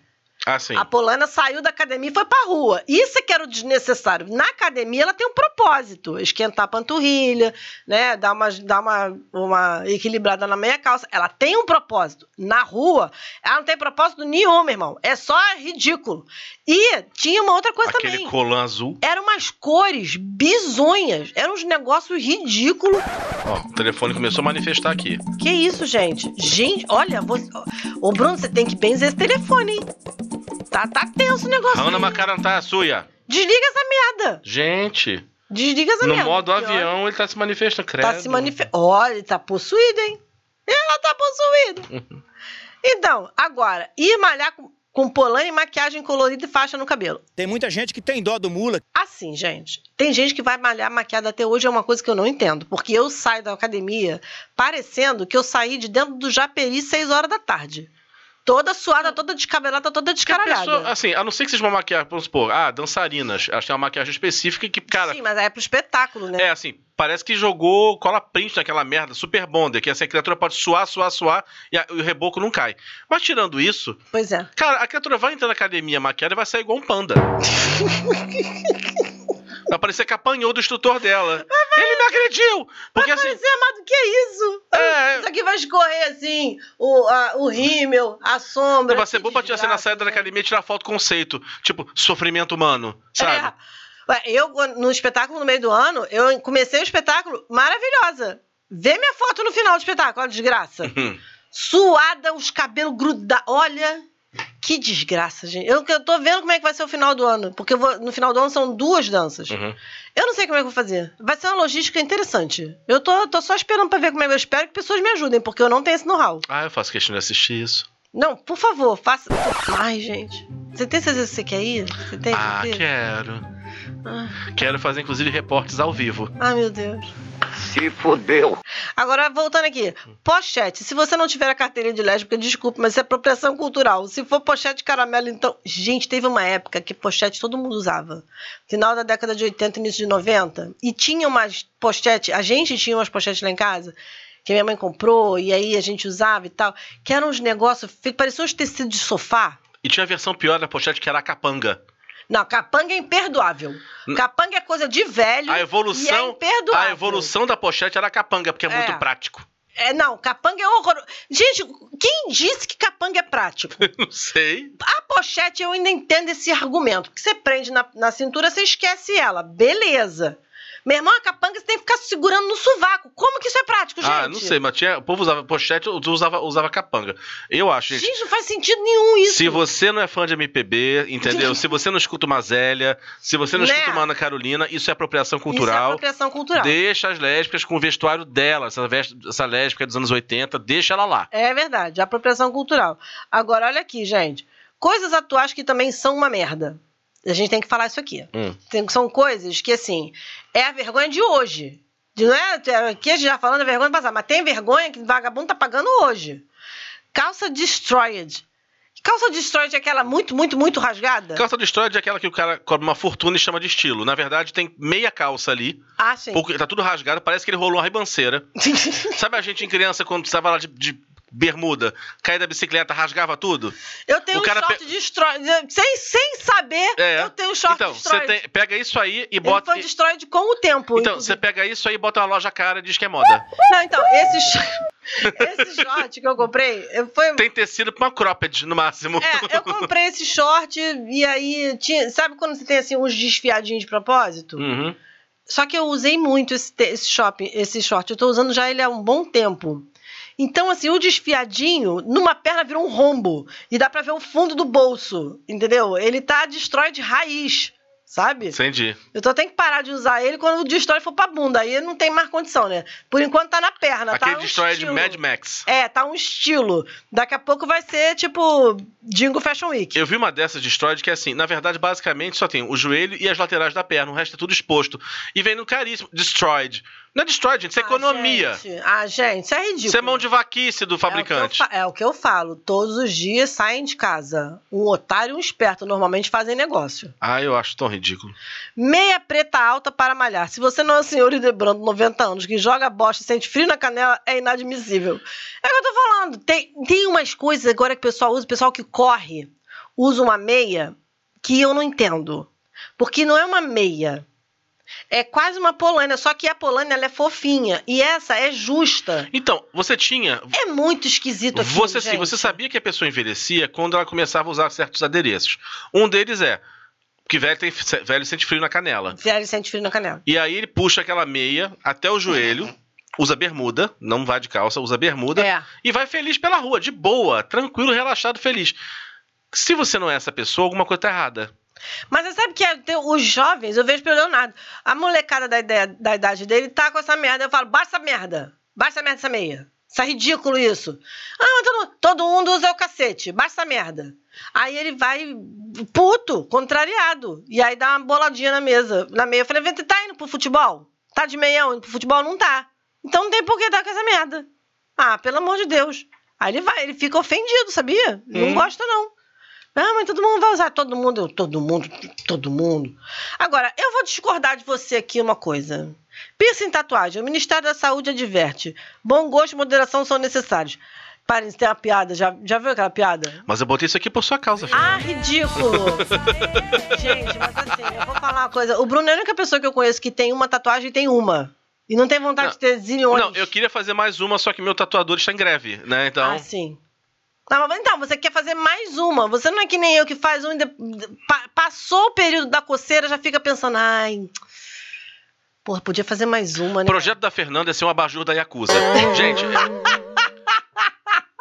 Ah, sim. A polaina saiu da academia e foi pra rua. Isso é que era o desnecessário. Na academia ela tem um propósito: esquentar a panturrilha, né? Dar uma, dar uma, uma equilibrada na meia calça. Ela tem um propósito. Na rua, ela não tem propósito nenhum, meu irmão. É só ridículo. E tinha uma outra coisa Aquele também. colã azul. Eram umas cores bizonhas. Eram uns negócios ridículos. Ó, o telefone começou a manifestar aqui. Que isso, gente? Gente, olha, você... ô Bruno, você tem que benzer esse telefone, hein? Tá, tá tenso o negócio. Ana aí. Macarantá, suia. Desliga essa merda. Gente, Desliga essa no merda. modo Pior. avião ele tá se manifestando, credo. Tá se manifestando. Olha, ele tá possuído, hein? Ela tá possuída. Então, agora, ir malhar com, com polane, maquiagem colorida e faixa no cabelo. Tem muita gente que tem dó do mula. Assim, gente, tem gente que vai malhar maquiada até hoje, é uma coisa que eu não entendo. Porque eu saio da academia parecendo que eu saí de dentro do Japeri 6 horas da tarde. Toda suada, toda descabelada, toda descaralhada. pessoa, assim, a não ser que seja uma maquiagem, vamos supor, ah, dançarinas, elas têm uma maquiagem específica que, cara, Sim, mas é pro espetáculo, né? é assim, parece que jogou cola print naquela merda, super bonder, que assim, a criatura pode suar, suar, suar e, a- e o reboco não cai. Mas tirando isso, Pois é. cara, a criatura vai entrar na academia maquiada e vai sair igual um panda. Vai parecer que apanhou do instrutor dela. Ele me agrediu! Porque vai assim. parecer mais do que isso. É. Isso aqui vai escorrer assim, o, a- o rímel, a sombra. Vai ser que bom pra tirar assim, na saída da gente. academia e tirar foto conceito. Tipo, sofrimento humano, sabe? É. Ué, Eu, no espetáculo no meio do ano, eu comecei o espetáculo maravilhosa. Vê minha foto no final do espetáculo, olha desgraça. Hum. Suada, os cabelos grudados. Olha, que desgraça, gente. Eu, eu tô vendo como é que vai ser o final do ano. Porque vou- no final do ano são duas danças. Uhum. Eu não sei como é que eu vou fazer. Vai ser uma logística interessante. Eu tô, tô só esperando pra ver como é que eu espero que pessoas me ajudem, porque eu não tenho esse know-how. Ah, eu faço questão de assistir isso. Não, por favor, faça. Ai, gente. Você tem certeza que você quer ir? Você tem Ah, certeza? quero. Ah. Quero fazer, inclusive, reportes ao vivo. Ai, meu Deus. Se fodeu. Agora, voltando aqui. Pochete. Se você não tiver a carteirinha de lésbica, desculpe, mas isso é apropriação cultural. Se for pochete de caramelo, então. Gente, teve uma época que pochete todo mundo usava. Final da década de 80, início de 90. E tinha umas pochete. A gente tinha umas pochetes lá em casa. Que minha mãe comprou, e aí a gente usava e tal. Que eram uns negócios. Pareciam uns tecidos de sofá. E tinha a versão pior da pochete que era a capanga. Não, capanga é imperdoável. Capanga é coisa de velho. A é evolução, imperdoável. a evolução da pochete era capanga, porque é, É. muito prático. É, não, capanga é horroroso. Gente, quem disse que capanga é prático? Não sei. A pochete eu ainda entendo esse argumento. Porque você prende na, na cintura, você esquece ela. Beleza. Meu irmão, a capanga você tem que ficar segurando no sovaco. Como que isso é prático, gente? Ah, não sei, mas tinha, o povo usava pochete, usava, usava capanga. Eu acho, gente. Gente, não faz sentido nenhum isso. Se você não é fã de MPB, entendeu? se você não escuta uma Zélia, se você não Né? escuta uma Ana Carolina, isso é apropriação Isso é cultural. apropriação cultural. Deixa as lésbicas com o vestuário dela, essa, vest- essa lésbica dos anos 80, deixa ela lá. É verdade, apropriação cultural. Agora, olha aqui, gente. Coisas atuais que também são uma merda. A gente tem que falar isso aqui. Hum. Tem- são coisas que, assim, é a vergonha de hoje. De- Não é, aqui a gente já falando da vergonha do passado, mas tem vergonha que o vagabundo tá pagando hoje. Calça destroyed. Calça destroyed é aquela muito, muito, muito rasgada? Calça destroyed é aquela que o cara cobra uma fortuna e chama de estilo. Na verdade, tem meia calça ali, Ah, sim. pouco, tá tudo rasgado, parece que ele rolou uma ribanceira. Sabe a gente em criança, quando estava lá de, de bermuda, caía da bicicleta, rasgava tudo? eu tenho o um cara short destroyed. Sem, sem saber, É. eu tenho um short então, você destroyed. tem- pega isso aí e Ele bota. foi destroyed com o tempo. Então, você pega isso aí e bota uma loja cara e diz que é moda. Não, então, esse, esse short que eu comprei, foi. Tem tecido pra uma cropped, no máximo. É, eu comprei esse short e aí tinha. Sabe quando você tem assim uns desfiadinhos de propósito? Uhum. Só que eu usei muito esse, esse, shopping, esse short. Eu tô usando já ele há um bom tempo. Então, assim, o desfiadinho, numa perna virou um rombo. E dá pra ver o fundo do bolso, entendeu? Ele tá destrói de raiz, sabe? Entendi. Eu tô tenho que parar de usar ele quando o destrói for pra bunda. Aí não tem mais condição, né? Por enquanto tá na perna, Aquele tá um destroyer de estilo. Mad Max. É, tá um estilo. Daqui a pouco vai ser, tipo, Jingo Fashion Week. Eu vi uma dessas destroyed que é assim, na verdade, basicamente só tem o joelho e as laterais da perna, o resto é tudo exposto. E vem no caríssimo, destroyed. Não é destroyed, gente, isso é Ah, economia. gente. Ah, gente, isso é ridículo. Isso é mão de vaquice do fabricante. É o, que eu, fa- é o que eu falo. Todos os dias saem de casa. Um otário e um esperto normalmente fazem negócio. Ah, eu acho tão ridículo. Meia preta alta para malhar. Se você não é um senhor Idebrando, 90 anos, que joga bosta e sente frio na canela, é inadmissível. É o que eu tô falando. Tem, tem umas coisas agora que o pessoal usa, o pessoal que corre usa uma meia que eu não entendo. Porque não é uma meia. É quase uma polânia, só que a polânia ela é fofinha. E essa é justa. Então, você tinha. É muito esquisito aqui. Você sim, você sabia que a pessoa envelhecia quando ela começava a usar certos adereços. Um deles é que velho, tem, velho sente frio na canela. Velho sente frio na canela. E aí ele puxa aquela meia até o joelho, usa bermuda, não vai de calça, usa bermuda É. e vai feliz pela rua, de boa, tranquilo, relaxado, feliz. Se você não é essa pessoa, alguma coisa tá errada. Mas você sabe que é, os jovens, eu vejo pelo Leonardo, a molecada da, ideia- da idade dele tá com essa merda. Eu falo, essa merda. Essa merda essa meia. Isso é ridículo isso. Ah, mas todo, todo mundo usa o cacete. Essa merda. Aí ele vai puto, contrariado. E aí dá uma boladinha na mesa, na meia. Eu falei, "Vê, tá indo pro futebol? Tá de meião indo pro futebol? Não tá. Então não tem por que dar com essa merda. Ah, pelo amor de Deus. Aí ele vai, ele fica ofendido, sabia? Não Hum. gosta, não. Ah, mas todo mundo vai usar. Todo mundo, todo mundo, todo mundo. Agora, eu vou discordar de você aqui uma coisa. Piercing em tatuagem. O Ministério da Saúde adverte. Bom gosto e moderação são necessários. Parem, tem uma piada. Já, já viu aquela piada? Mas eu botei isso aqui por sua causa, filho. Ah, ridículo! Gente, mas assim, eu vou falar uma coisa. O Bruno é a única pessoa que eu conheço que tem uma tatuagem e tem uma. E não tem vontade Não. de ter zilhões. Não, eu queria fazer mais uma, só que meu tatuador está em greve, né? Então. Ah, sim. Não, mas então, você quer fazer mais uma. Você não é que nem eu que faz um. passou o período da coceira, já fica pensando, ai. Porra, podia fazer mais uma, O né? projeto da Fernanda é ser um abajur da Yakuza. Gente,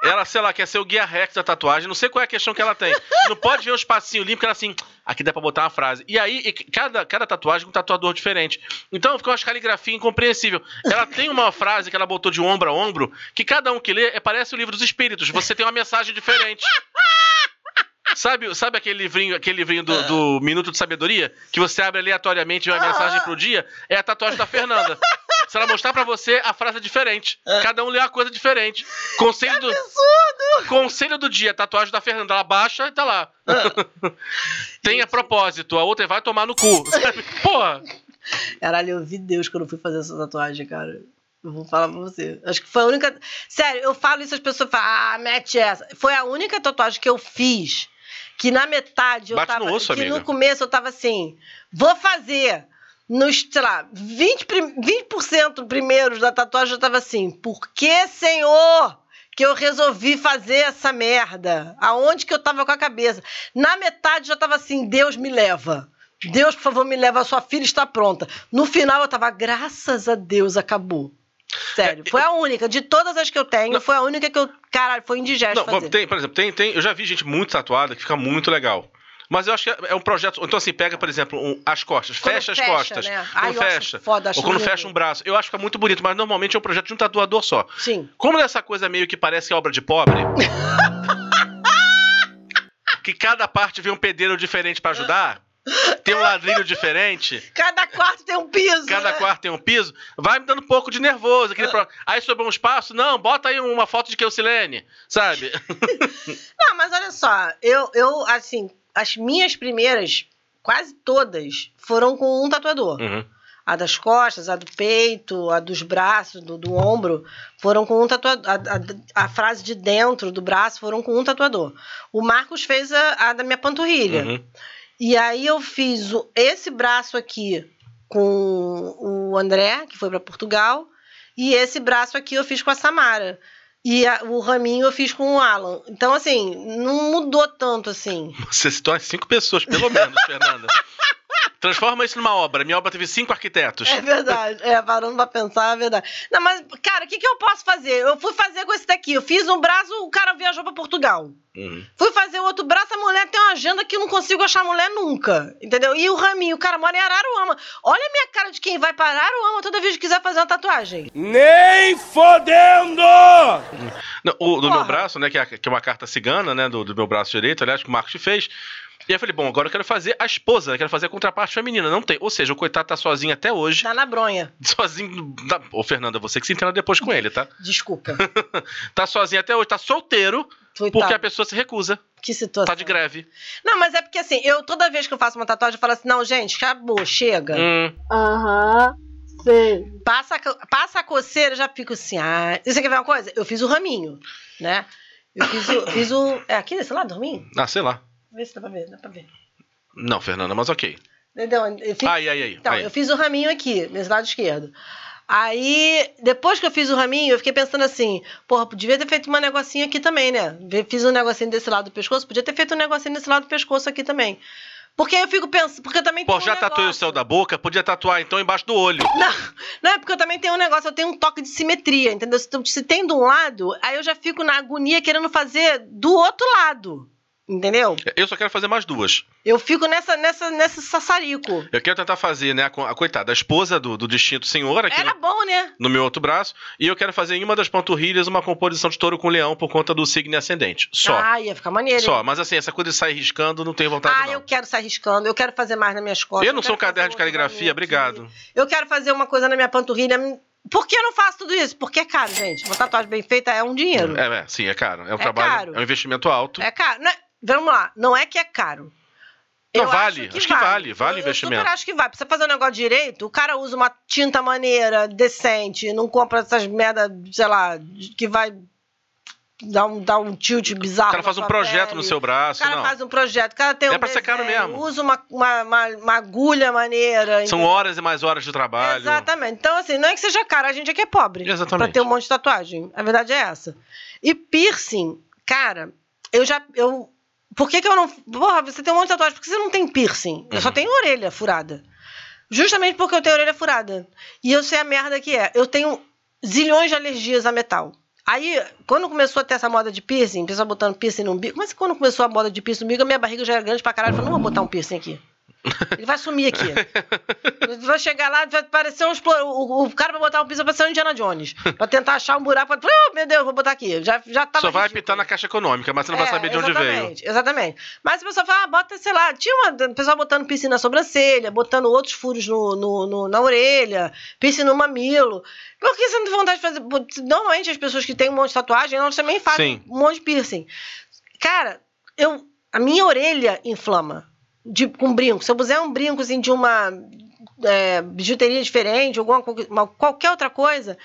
ela, sei lá, quer ser o guia Rex da tatuagem. Não sei qual é a questão que ela tem. Não pode ver o espacinho limpo, que ela assim, aqui dá pra botar uma frase. E aí, e cada, cada tatuagem com um tatuador diferente. Então fica uma caligrafia incompreensível. Ela tem uma frase que ela botou de ombro a ombro, que cada um que lê é, parece o livro dos espíritos. Você tem uma mensagem diferente. Sabe, sabe aquele livrinho, aquele livrinho do, do Minuto de Sabedoria? Que você abre aleatoriamente e vê a mensagem pro dia? É a tatuagem da Fernanda. Se ela mostrar pra você, a frase é diferente. Cada um lê uma coisa diferente. Conselho do, Conselho do dia, tatuagem da Fernanda. Ela baixa e tá lá. Tem a propósito, a outra é vai tomar no cu. Porra! Caralho, eu vi Deus quando eu fui fazer essa tatuagem, cara. Eu vou falar pra você. Acho que foi a única. Sério, eu falo isso, as pessoas falam, ah, mete essa. Foi a única tatuagem que eu fiz que na metade eu Bate tava. no osso, que amiga. no começo eu tava assim, vou fazer. Nos, sei lá, 20%, prim- 20 primeiros da tatuagem eu tava assim, por que, Senhor? Que eu resolvi fazer essa merda. Aonde que eu tava com a cabeça? Na metade já tava assim, Deus me leva. Deus, por favor, me leva, a sua filha está pronta. No final eu tava, graças a Deus, acabou. Sério, foi a única. De todas as que eu tenho, Não. foi a única que eu. Caralho, foi indigesto Não, fazer. tem, por exemplo, tem, tem, eu já vi gente muito tatuada que fica muito legal. Mas eu acho que é- é um projeto. Então, assim, pega, por exemplo, um- as costas, Quando fecha as fecha, costas. né? Quando Ai, fecha. foda, ou quando fecha um braço. Eu acho que fica muito bonito, mas normalmente é um projeto de um tatuador só. Sim. Como essa coisa meio que parece que é obra de pobre. que cada parte vem um pedreiro diferente pra ajudar. Tem um ladrilho diferente. Cada quarto tem um piso. Cada né? quarto tem um piso, vai me dando um pouco de nervoso. Aquele pro- Aí sobrou um espaço, não, bota aí uma foto de Keusilene, sabe? Não, mas olha só, eu, eu, assim, as minhas primeiras, quase todas, foram com um tatuador. Uhum. A das costas, a do peito, a dos braços, do, do ombro, foram com um tatuador. A, a- a frase de dentro do braço foram com um tatuador. O Marcos fez a, a da minha panturrilha. Uhum. E aí eu fiz o- esse braço aqui com o André, que foi para Portugal, e esse braço aqui eu fiz com a Samara. E a- o raminho eu fiz com o Alan. Então, assim, não mudou tanto assim. Você citou as cinco pessoas, pelo menos, Fernanda. Transforma isso numa obra. Minha obra teve cinco arquitetos. É verdade. É, parando pra pensar, é verdade. Não, mas, cara, o que, que eu posso fazer? Eu fui fazer com esse daqui. Eu fiz um braço, o cara viajou pra Portugal. Uhum. Fui fazer o outro braço, a mulher tem uma agenda que eu não consigo achar mulher nunca. Entendeu? E o raminho, o cara mora em Araruama. Olha a minha cara de quem vai para Araruama toda vez que quiser fazer uma tatuagem. Nem fodendo! Não, o, do Porra. meu braço, né, que é, que é uma carta cigana, né, do, do meu braço direito, aliás, que o Marcos fez. E aí eu falei, bom, agora eu quero fazer a esposa, né, quero fazer a contraparte feminina. Não tem. Ou seja, o coitado tá sozinho até hoje. Tá na bronha. Sozinho. Da... Ô, Fernanda, você que se entenda depois com ele, tá? Desculpa. Tá sozinho até hoje, tá solteiro, Coitado. porque a pessoa se recusa. Que situação. Tá de greve. Não, mas é porque assim, eu toda vez que eu faço uma tatuagem, eu falo assim: não, gente, acabou, chega. Hum, Aham, sei. Passa, a co- passa a coceira, eu já fico assim, ah. Você quer ver uma coisa? Eu fiz o raminho, né? Eu fiz o. Fiz o é aqui desse lado, o raminho? ah, sei lá. Vê se dá pra ver, dá pra ver. Não, Fernanda, mas ok. Entendeu? Eu fiz, Ai, ai, ai. então, eu fiz o raminho aqui, nesse lado esquerdo. Aí, depois que eu fiz o raminho, eu fiquei pensando assim, porra, devia ter feito um negocinho aqui também, né? Fiz um negocinho desse lado do pescoço, podia ter feito um negocinho desse lado do pescoço aqui também. Porque aí eu fico pensando, porque eu também Pô, tenho um já tatuei o céu da boca, podia tatuar então embaixo do olho. Não, não, é porque eu também tenho um negócio, eu tenho um toque de simetria, entendeu? Se, se tem de um lado, aí eu já fico na agonia querendo fazer do outro lado. Entendeu? Eu só quero fazer mais duas. Eu fico nessa, nessa, nesse sassarico. Eu quero tentar fazer, né, a, a coitada, a esposa do, do distinto senhor aqui Era no, bom, né? no meu outro braço. E eu quero fazer em uma das panturrilhas uma composição de touro com leão por conta do signo ascendente. Só. Ah, ia ficar maneiro. hein? Só. Mas assim, essa coisa de sair riscando, não tenho vontade Ah, não. eu quero sair riscando, eu quero fazer mais nas minhas costas. Eu não sou um caderno de caligrafia, obrigado. Eu quero fazer uma coisa na minha panturrilha. Por que eu não faço tudo isso? Porque é caro, gente. Uma tatuagem bem feita é um dinheiro. É, é, sim, é caro. É um É trabalho, caro. é um investimento alto. É caro. Não é- Vamos lá, não é que é caro. Não, Eu vale. Acho que vale, vale o Eu- investimento. Eu acho que vale. Pra você fazer um negócio direito, o cara usa uma tinta maneira, decente, não compra essas merda, sei lá, que vai dar um, dar um tilt bizarro. O cara faz um projeto pele. no seu O braço, cara não. faz um projeto, o cara tem um É pra ser caro desenho, mesmo. Usa uma, uma, uma, uma agulha maneira. São entendeu? horas e mais horas de trabalho. Exatamente. Então, assim, não é que seja caro, a gente aqui é pobre. Exatamente. Pra ter um monte de tatuagem. A verdade é essa. E piercing, cara, eu já. Eu, por que, que eu não. Porra, você tem um monte de tatuagem, por que você não tem piercing? Eu só Uhum. tenho orelha furada. Justamente porque eu tenho orelha furada. E eu sei a merda que é. Eu tenho zilhões de alergias a metal. Aí, quando começou a ter essa moda de piercing, pessoal botando piercing no umbigo, mas quando começou a moda de piercing no umbigo, a minha barriga já era grande pra caralho. Eu falei, não vou botar um piercing aqui. Ele vai sumir aqui. vai chegar lá, vai parecer um explo- o, o cara vai botar um piercing, vai parecer um Indiana Jones. Pra tentar achar um buraco. Pra... Oh, meu Deus, vou botar aqui. Já, já tava Só vai ridículo. apitar na caixa econômica, mas você não vai É, saber de onde veio. exatamente, Exatamente. Mas a pessoa fala, ah, bota, sei lá, tinha uma, o pessoal botando piercing na sobrancelha, botando outros furos no, no- no- na orelha, piercing no mamilo. Por que você não tem vontade de fazer? Normalmente as pessoas que têm um monte de tatuagem, elas também fazem Sim. um monte de piercing. Cara, eu, a minha orelha inflama de, com brinco. Se eu puser um brinco assim, de uma é, bijuteria diferente, alguma, qualquer outra coisa,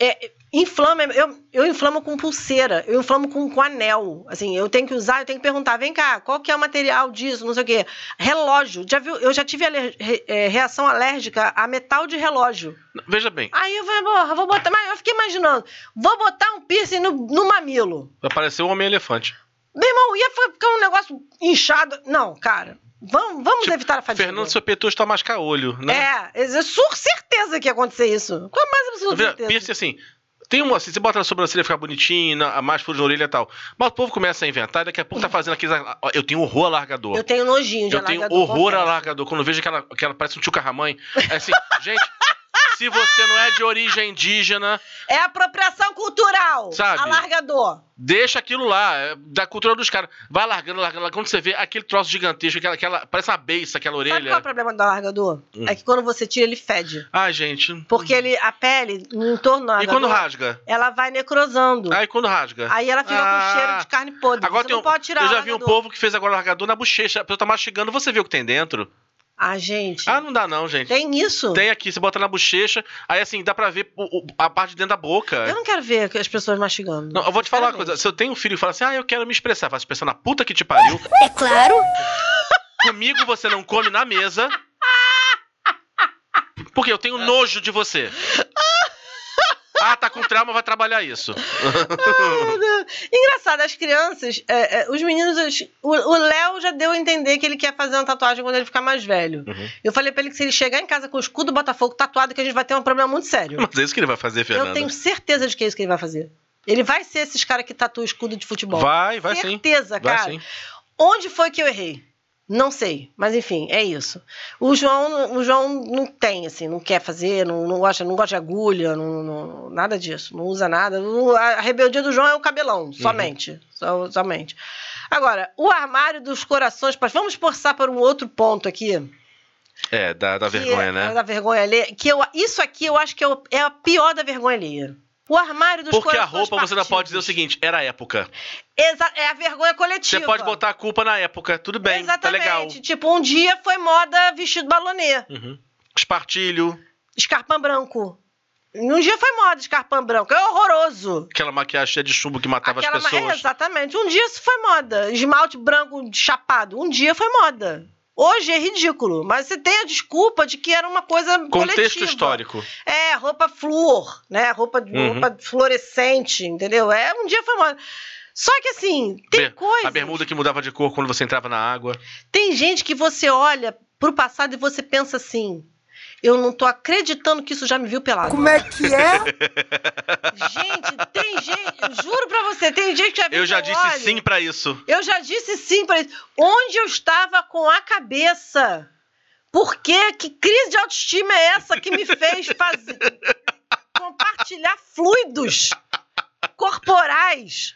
é, inflama. Eu, eu inflamo com pulseira, eu inflamo com, com anel. Assim, eu tenho que usar, eu tenho que perguntar, vem cá, qual que é o material disso, não sei o quê. Relógio. Já viu, eu já tive aler- re- é, reação alérgica a metal de relógio. Veja bem, Aí eu falei, porra, vou botar. Mas eu fiquei imaginando, vou botar um piercing no, no mamilo. apareceu o Homem-Elefante. Meu irmão, ia ficar um negócio inchado. Não, cara. Vamos, vamos Tipo, evitar a fadiga. Fernando seu petucho tá mascar olho, né? É, eu sou certeza que ia acontecer isso. Com a mais absoluta certeza. Piercing assim. Tem uma assim, você bota na sobrancelha ficar bonitinho, na- a mais furos na orelha e tal. Mas o povo começa a inventar e daqui a pouco tá fazendo aqueles. Eu tenho horror a largador. Eu tenho nojinho de Eu tenho alargador, horror a confesso. largador. Quando eu vejo aquela, aquela parece um tio carramãe. É assim, gente, se você não é de origem indígena, É apropriação cultural. Sabe? Alargador. deixa aquilo lá, é da cultura dos caras. Vai largando, largando, largando. Quando você vê aquele troço gigantesco, aquela, aquela parece uma beiça, aquela Sabe qual é orelha. o problema do alargador? Hum. É que quando você tira, ele fede. Ai, gente. Porque ele, a pele, em torno do E quando rasga? ela vai necrosando. Ai, quando rasga? Aí ela fica Ah. com cheiro de carne podre. Agora você tem não um, pode tirar Eu o já vi um povo que fez agora largador na bochecha. A pessoa tá mastigando, você vê o que tem dentro? Ah, gente. Ah, não dá não, gente. tem isso? Tem aqui, você bota na bochecha, aí assim, dá pra ver o- o- a parte de dentro da boca. Eu não quero ver as pessoas mastigando. Não, eu vou te falar uma coisa. Se eu tenho um filho e fala assim, ah, eu quero me expressar, vai se expressar na puta que te pariu. É claro. Comigo você não come na mesa. Porque eu tenho nojo de você. Ah, tá com trauma, vai trabalhar isso. Deus. Engraçado, as crianças, é, é, os meninos, os- o Léo já deu a entender que ele quer fazer uma tatuagem quando ele ficar mais velho. Uhum. Eu falei pra ele que se ele chegar em casa com o escudo do Botafogo tatuado, que a gente vai ter um problema muito sério. Mas é isso que ele vai fazer, Fernanda. Eu tenho certeza de que é isso que ele vai fazer. Ele vai ser esses caras que tatuam escudo de futebol. Vai, vai sim. certeza, Vai cara. sim. Onde foi que eu errei? Não sei, mas enfim, é isso. O João, o João não tem, assim, não quer fazer, não, não, gosta, não gosta de agulha, não, não- nada disso, não usa nada. O- A rebeldia do João é o cabelão, somente. Só- somente. Agora, o armário dos corações, vamos forçar para um outro ponto aqui. É, dá que vergonha, é né? Da vergonha alheia. Que eu, isso aqui eu acho que é, é a pior da vergonha alheia. O armário dos Porque a roupa você ainda pode dizer o partidos. seguinte, era a época. Exa- é a vergonha coletiva. Você pode botar a culpa na época, tudo bem, Exatamente. tá legal. Tipo, um dia foi moda vestido balonê, Uhum. Espartilho, escarpão branco. Um dia foi moda escarpão branco. É horroroso. aquela maquiagem cheia de chumbo que matava Aquela as ma- pessoas. É, exatamente. Um dia isso foi moda. Esmalte branco chapado. Um dia foi moda. Hoje é ridículo, mas você tem a desculpa de que era uma coisa Contexto coletiva. histórico. É, roupa flúor, né? Roupa, Uhum. roupa fluorescente, entendeu? É, um dia moda. Só que assim, tem Ber- coisas. A bermuda que mudava de cor quando você entrava na água. Tem gente que você olha pro passado e você pensa assim: Eu não tô acreditando que isso já me viu pelado. Como é que é? Gente, tem gente, eu juro pra você, tem gente que já viu Eu já disse olho. sim pra isso. Eu já disse sim pra isso. Onde eu estava com a cabeça? Por quê? Que crise de autoestima é essa que me fez fazer compartilhar fluidos corporais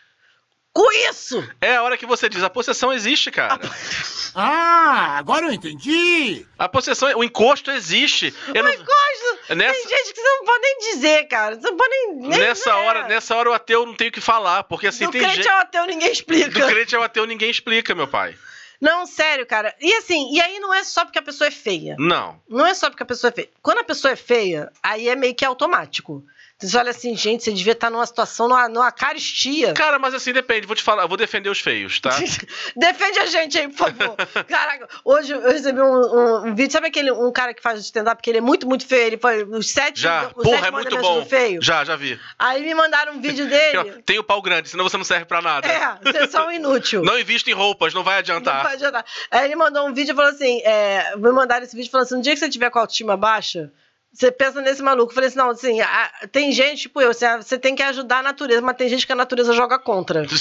com isso? É a hora que você diz, a possessão existe, cara. Ah, agora eu entendi. A possessão, o encosto existe. Eu não- Mas gosto. Nessa- Tem gente que você não pode nem dizer, cara. Você não pode nem. nem nessa é. hora, nessa hora o ateu não tem o que falar, porque assim Do tem crente gente ao ateu ninguém explica. do crente ao ateu ninguém explica, meu pai. Não, sério, cara. E assim, e aí não é só porque a pessoa é feia. Não. Não é só porque a pessoa é feia. Quando a pessoa é feia, aí é meio que automático. Você olha assim, gente, você devia estar numa situação, numa, numa caristia. Cara, mas assim depende, vou te falar, eu vou defender os feios, tá? Defende a gente aí, por favor. Caraca, hoje eu recebi um, um- um vídeo. Sabe aquele um cara que faz stand-up que ele é muito, muito feio? Ele foi os sete, Já, os porra, sete é muito bom. feio. Já, já vi. Aí me mandaram um vídeo dele. Tem o pau grande, senão você não serve pra nada. é, você é só um inútil. Não invista em roupas, não vai Não adiantar. pode adiantar. Aí ele mandou um vídeo e falou assim: é, me mandaram esse vídeo falando assim: no dia que você tiver com a autoestima baixa, você pensa nesse maluco. Eu falei assim: não, assim, a- tem gente, tipo eu, você, você tem que ajudar a natureza, mas tem gente que a natureza joga contra.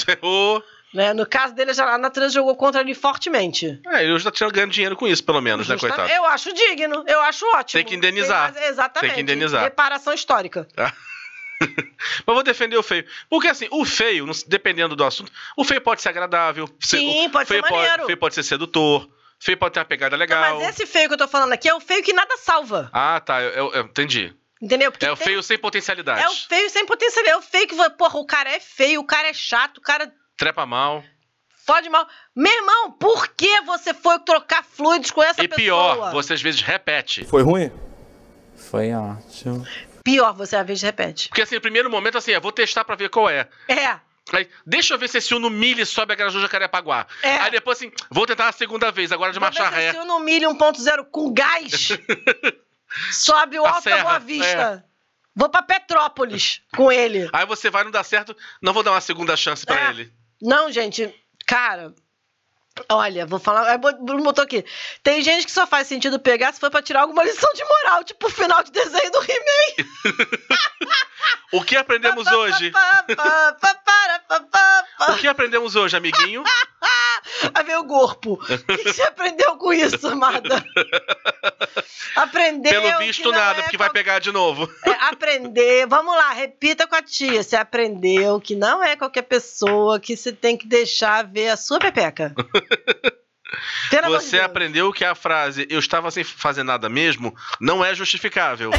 Né? No caso dele, a natureza jogou contra ele fortemente. É, ele já tá ganhando dinheiro com isso, pelo menos, né, Justamente- coitado? Eu acho digno, eu acho ótimo. Tem que indenizar. Tem exatamente. Tem que indenizar. Reparação histórica. Mas vou defender o feio. Porque assim, o feio, dependendo do assunto, o feio pode ser agradável. Sim, o pode ser feio maneiro. Pode, feio pode ser sedutor. Feio pode ter uma pegada Não, legal. mas esse feio que eu tô falando aqui é o feio que nada salva. Ah, tá. Eu, eu- eu entendi. Entendeu? Porque É o tem- feio sem potencialidade. É o feio sem potencial. É o feio que, porra, o cara é feio, o cara é chato, o cara Trepa mal. fode mal. Meu irmão, por que você foi trocar fluidos com essa e pessoa? pior, você às vezes repete. Foi ruim? Foi ótimo. Pior, você às vezes repete. Porque assim, no primeiro momento, assim, eu vou testar pra ver qual é. É. Aí, deixa eu ver se esse Uno Mille sobe a Grajaú Jacarepaguá. É. Aí depois, assim, vou tentar a segunda vez, agora de marcha ré. Se no milho 1.0 com gás, sobe o A Alta serra, Boa é. Vista. Vou pra Petrópolis com ele. Aí você vai, não dá certo, não vou dar uma segunda chance pra É. ele. Não, gente, cara. Olha, vou falar. O Bruno botou aqui. Tem gente que só faz sentido pegar se for pra tirar alguma lição de moral, tipo o final de desenho do He-Man. O que aprendemos hoje? O que aprendemos hoje, amiguinho? Aí veio o corpo. O que você aprendeu com isso, amada? Aprendeu. Pelo visto, nada, é porque vai qual- pegar de novo. É, aprender. Vamos lá, repita com a tia. Você aprendeu que não é qualquer pessoa que você tem que deixar ver a sua pepeca. De Você aprendeu que a frase eu estava sem fazer nada mesmo não é justificável.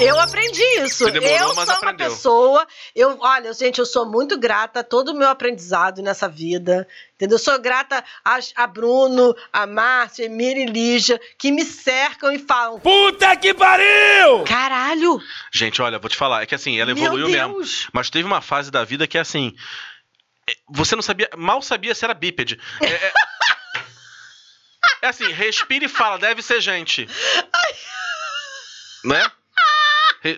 Eu aprendi isso. Demorou, eu sou aprendeu. uma pessoa. Eu, olha, gente, eu sou muito grata a todo o meu aprendizado nessa vida. Entendeu? Eu sou grata a, a Bruno, a Márcia, a Emília e Lígia, que me cercam e falam: Puta que pariu! caralho! Gente, olha, vou te falar, é que assim, ela meu evoluiu mesmo. Mas teve uma fase da vida que é assim. é, Você não sabia, mal sabia se era bípede. É, é- é assim, respira e fala, deve ser gente. Né?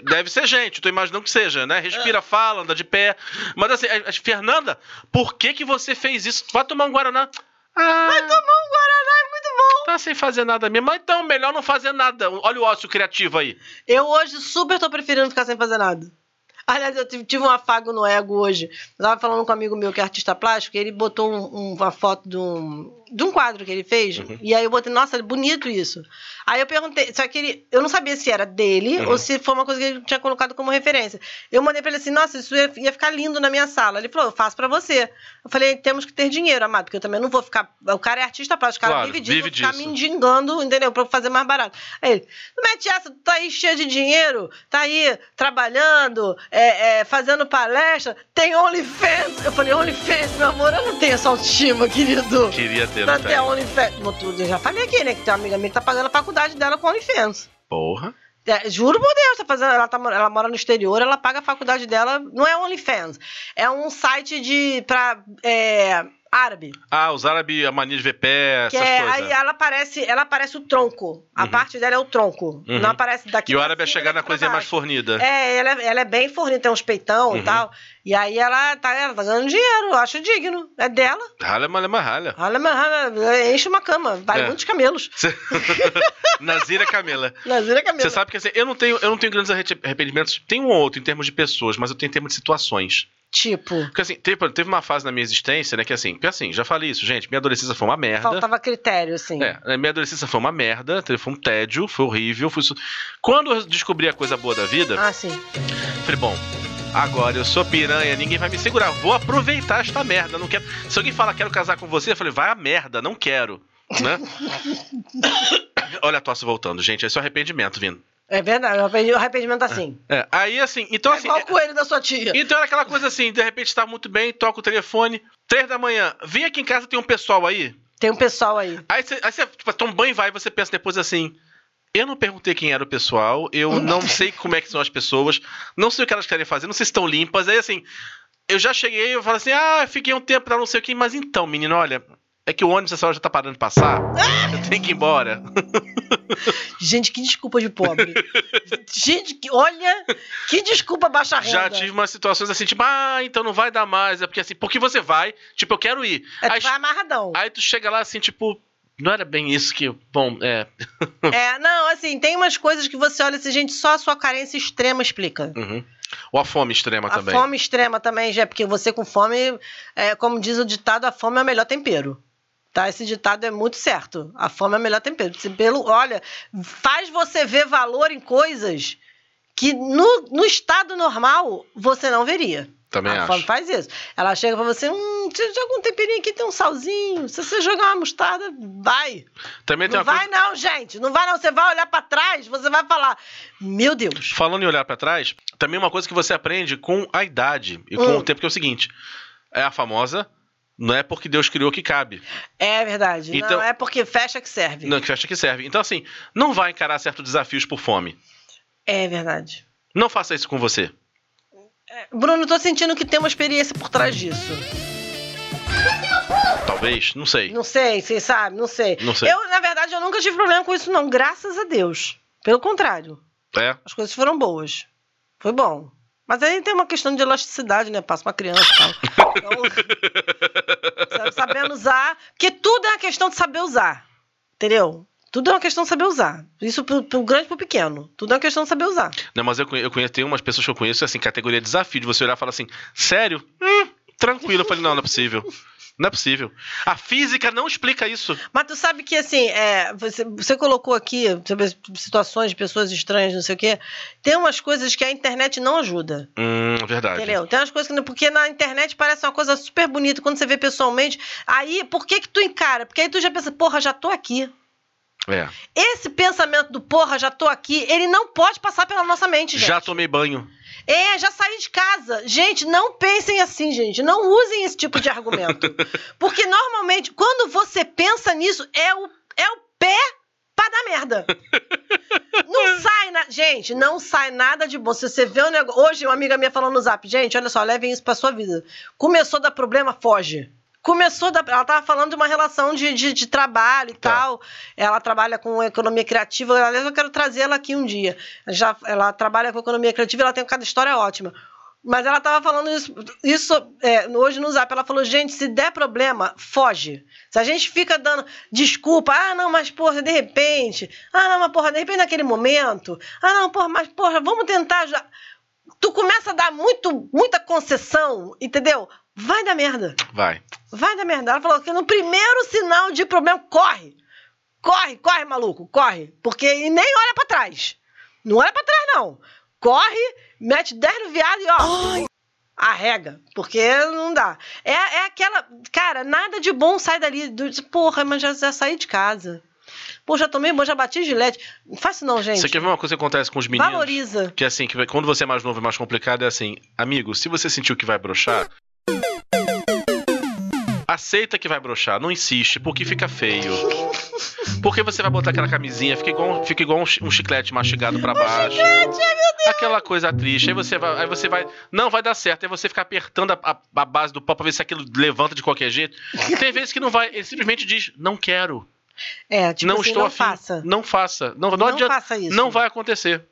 Deve ser gente, tô imaginando que seja, né? Respira, fala, anda de pé. Mas assim, Fernanda, por que que você fez isso? Vai tomar um Guaraná. Ah, Vai tomar um Guaraná, é muito bom! tá sem fazer nada mesmo. Mas então, melhor não fazer nada. Olha o ócio criativo aí. Eu hoje super tô preferindo ficar sem fazer nada. Aliás, eu tive, tive um afago no ego hoje. Eu tava falando com um amigo meu que é artista plástico, e ele botou um- um- uma foto de um, de um quadro que ele fez. E aí eu botei, nossa, bonito isso. Aí eu perguntei, só que ele, eu não sabia se era dele Uhum. ou se foi uma coisa que ele tinha colocado como referência. Eu mandei pra ele assim, nossa, isso ia, ia ficar lindo na minha sala. Ele falou, eu faço pra você. Eu falei, temos que ter dinheiro, amado, porque eu também não vou ficar. O cara é artista plástico, o cara Claro, vive disso, vive ficar me mendigando, entendeu? Pra fazer mais barato. Aí ele, não mete essa, tu tá aí cheio de dinheiro, tá aí trabalhando, é, é, fazendo palestra, tem OnlyFans. Eu falei, OnlyFans, meu amor, eu não tenho essa autoestima, querido. Queria ter, Ter tem. OnlyFans. Eu já falei aqui, né? Que tem uma amiga minha que tá pagando a faculdade dela com OnlyFans. Porra. É, juro por Deus, tá fazendo, ela, tá, ela mora no exterior, ela paga a faculdade dela. Não é OnlyFans. É um site de. pra é, Árabe. Ah, os árabes, a mania de ver pé, Que essas é, coisas. aí ela aparece, ela aparece o tronco. A Uhum. parte dela é o tronco. Uhum. Não aparece daqui. E o árabe é chegar na coisinha mais fornida. É, ela, é- ela é bem fornida, tem uns peitão Uhum. e tal. E aí ela tá, ela tá ganhando dinheiro, eu acho digno. É dela. Ralha, malha, ralha. Mas, ah, enche uma cama, vale É. muitos camelos. Nazira Camela. Nazira camelo. Você sabe que assim, eu não tenho, eu não tenho grandes arre- arrependimentos. Tem um ou outro em termos de pessoas, mas eu tenho em termos de situações. Tipo, Porque assim, teve, teve uma fase na minha existência, né, que assim, porque assim, já falei isso, gente, minha adolescência foi uma merda. faltava critério, assim. É, a minha adolescência foi uma merda, foi um tédio, foi horrível. Foi... Quando eu descobri a coisa boa da vida, Ah, sim. falei, bom, agora eu sou piranha, ninguém vai me segurar, vou aproveitar esta merda, não quero. Se alguém fala quero casar com você, eu falei, vai a merda, não quero, né? Olha a tosse voltando, gente, esse é o arrependimento vindo. É verdade, o arrependi- o arrependimento tá assim. É, aí assim, então É assim, igual o coelho da sua tia. então era aquela coisa assim, de repente tá muito bem, toca o telefone, três da manhã, vem aqui em casa, tem um pessoal aí. Tem um pessoal aí. Aí você, aí você tipo, toma um banho e vai, e você pensa depois assim. Eu não perguntei quem era o pessoal, eu não sei como é que são as pessoas, não sei o que elas querem fazer, não sei se estão limpas. Aí assim, eu já cheguei e eu falo assim: ah, fiquei um tempo pra não sei o que, mas então, menino, olha, é que o ônibus essa hora já tá parando de passar, eu tenho que ir embora. Gente, que desculpa de pobre. Gente, que, olha, que desculpa baixa renda. Já tive umas situações assim, tipo, ah, então não vai dar mais, é porque assim, porque você vai, tipo, eu quero ir. É, Aí, tu vai amarradão. aí tu chega lá assim, tipo, não era bem isso que, bom, é. É, não, assim, tem umas coisas que você olha assim, gente, só a sua carência extrema explica. Uhum. Ou a fome extrema A também. fome extrema também, já, porque você com fome, é, como diz o ditado, a fome é o melhor tempero. Tá? Esse ditado é muito certo. A fome é o melhor tempero. Se Pelo, olha, faz você ver valor em coisas que no, no estado normal você não veria. Também a acho. fome faz isso. Ela chega pra você, hum, você joga um temperinho aqui, tem um salzinho. Se você jogar uma mostarda, vai. Também tem Não vai coisa. não, gente. Não vai não. Você vai olhar pra trás, você vai falar, meu Deus. Falando em olhar pra trás, também uma coisa que você aprende com a idade e com Hum. o tempo, que é o seguinte: é a famosa, não é porque Deus criou que cabe. É verdade. Então- não é porque fecha que serve. Não, que acha que serve. Então, assim, não vai encarar certos desafios por fome. É verdade. Não faça isso com você. É, Bruno, tô sentindo que tem uma experiência por trás disso. Talvez, não sei. Não sei, vocês sabem, não sei. Não sei. Eu, na verdade, eu nunca tive problema com isso, não. Graças a Deus. Pelo contrário. É. As coisas foram boas. Foi bom. Mas aí tem uma questão de elasticidade, né? Passa uma criança e tal. Então, sabe, sabendo usar. Porque tudo é uma questão de saber usar. Entendeu? Tudo é uma questão de saber usar. Isso pro, pro grande pro pequeno. Tudo é uma questão de saber usar. Não, mas eu eu conheço, tem umas pessoas que eu conheço, assim, categoria desafio, de você olhar e falar assim, sério? Hum, tranquilo. Eu falei, não, não é possível. Não é possível. A física não explica isso. Mas tu sabe que, assim, é, você, você colocou aqui sobre situações de pessoas estranhas, não sei o quê. Tem umas coisas que a internet não ajuda. Hum, verdade. Entendeu? Tem umas coisas que. Porque na internet parece uma coisa super bonita. Quando você vê pessoalmente. Aí, por que que tu encara? Porque aí tu já pensa, porra, já tô aqui. É. Esse pensamento do porra, já tô aqui, ele não pode passar pela nossa mente, gente. Já tomei banho. É, já saí de casa. Gente, não pensem assim, gente. Não usem esse tipo de argumento. Porque normalmente, quando você pensa nisso, é o, é o pé pra dar merda. Não sai, na... gente, não sai nada de bom. Se você vê um negócio. Hoje, uma amiga minha falou no zap, gente, olha só, levem isso pra sua vida. Começou a dar problema, foge. Começou da. Ela tava falando de uma relação de, de, de trabalho e Tá. tal. Ela trabalha com economia criativa. Aliás, eu quero trazer ela aqui um dia. Já, ela trabalha com economia criativa e ela tem cada história ótima. Mas ela tava falando isso, isso é, hoje no zap. Ela falou: gente, se der problema, foge. Se a gente fica dando desculpa, ah, não, mas porra, de repente. Ah, não, mas porra, de repente naquele momento. Ah, não, porra, mas porra, vamos tentar ajudar. Tu começa a dar muito, muita concessão, entendeu? Vai dar merda. Vai. Vai dar merda. Ela falou que no primeiro sinal de problema, corre. Corre, corre, maluco, corre. Porque e nem olha pra trás. Não olha pra trás, não. Corre, mete 10 no viado e ó. Arrega, porque não dá. É, é aquela. Cara, nada de bom sai dali. Do, porra, mas já, já saí de casa. Pô, já tomei banho, já bati gilete. Não faz isso não, gente. Você quer ver uma coisa que acontece com os meninos? Valoriza. Que é assim, que quando você é mais novo e mais complicado, é assim, amigo, se você sentiu que vai broxar, aceita que vai broxar, não insiste, porque fica feio. Porque você vai botar aquela camisinha, fica igual, fica igual um chi- chiclete mastigado pra baixo. Meu aquela coisa triste. Aí você vai, aí você vai, não vai dar certo. Aí você fica apertando a, a- a base do pau pra ver se aquilo levanta de qualquer jeito. Tem vezes que não vai, ele simplesmente diz, não quero, É, tipo não assim, estou não afim, faça. não faça, não, não, Não adianta, faça isso. não vai acontecer.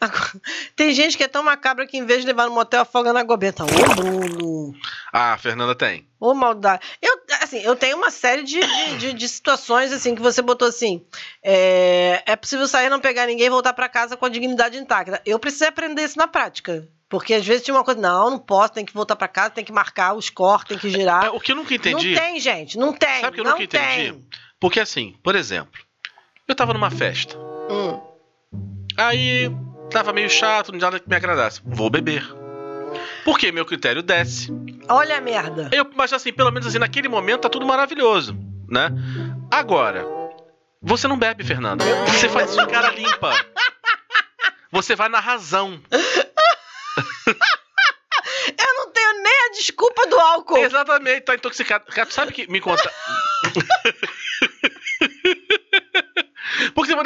Agora, Tem gente que é tão macabra que em vez de levar no motel, afoga na gobeta. Ô, Bruno. Ah, a Fernanda tem. Ô, maldade. Eu, assim, eu tenho uma série de, de, de- de situações, assim, que você botou assim. É, é possível sair, não pegar ninguém e voltar pra casa com a dignidade intacta. Eu precisei aprender isso na prática. Porque às vezes tinha uma coisa, não, não posso, tem que voltar pra casa, tem que marcar os cortes, tem que girar. É, o que eu nunca entendi. Não tem, gente, não tem. Sabe o que eu não nunca entendi? tem. Porque assim, por exemplo, eu tava numa festa. Hum. Aí tava meio chato, não tinha nada que me agradasse. Vou beber. Porque meu critério desce. Olha a merda. Eu, mas assim, pelo menos assim, naquele momento tá tudo maravilhoso, né? Agora, você não bebe, Fernanda. Você faz isso de cara limpa. Você vai na razão. Eu não tenho nem a desculpa do álcool. Exatamente, tá intoxicado. Sabe que me conta.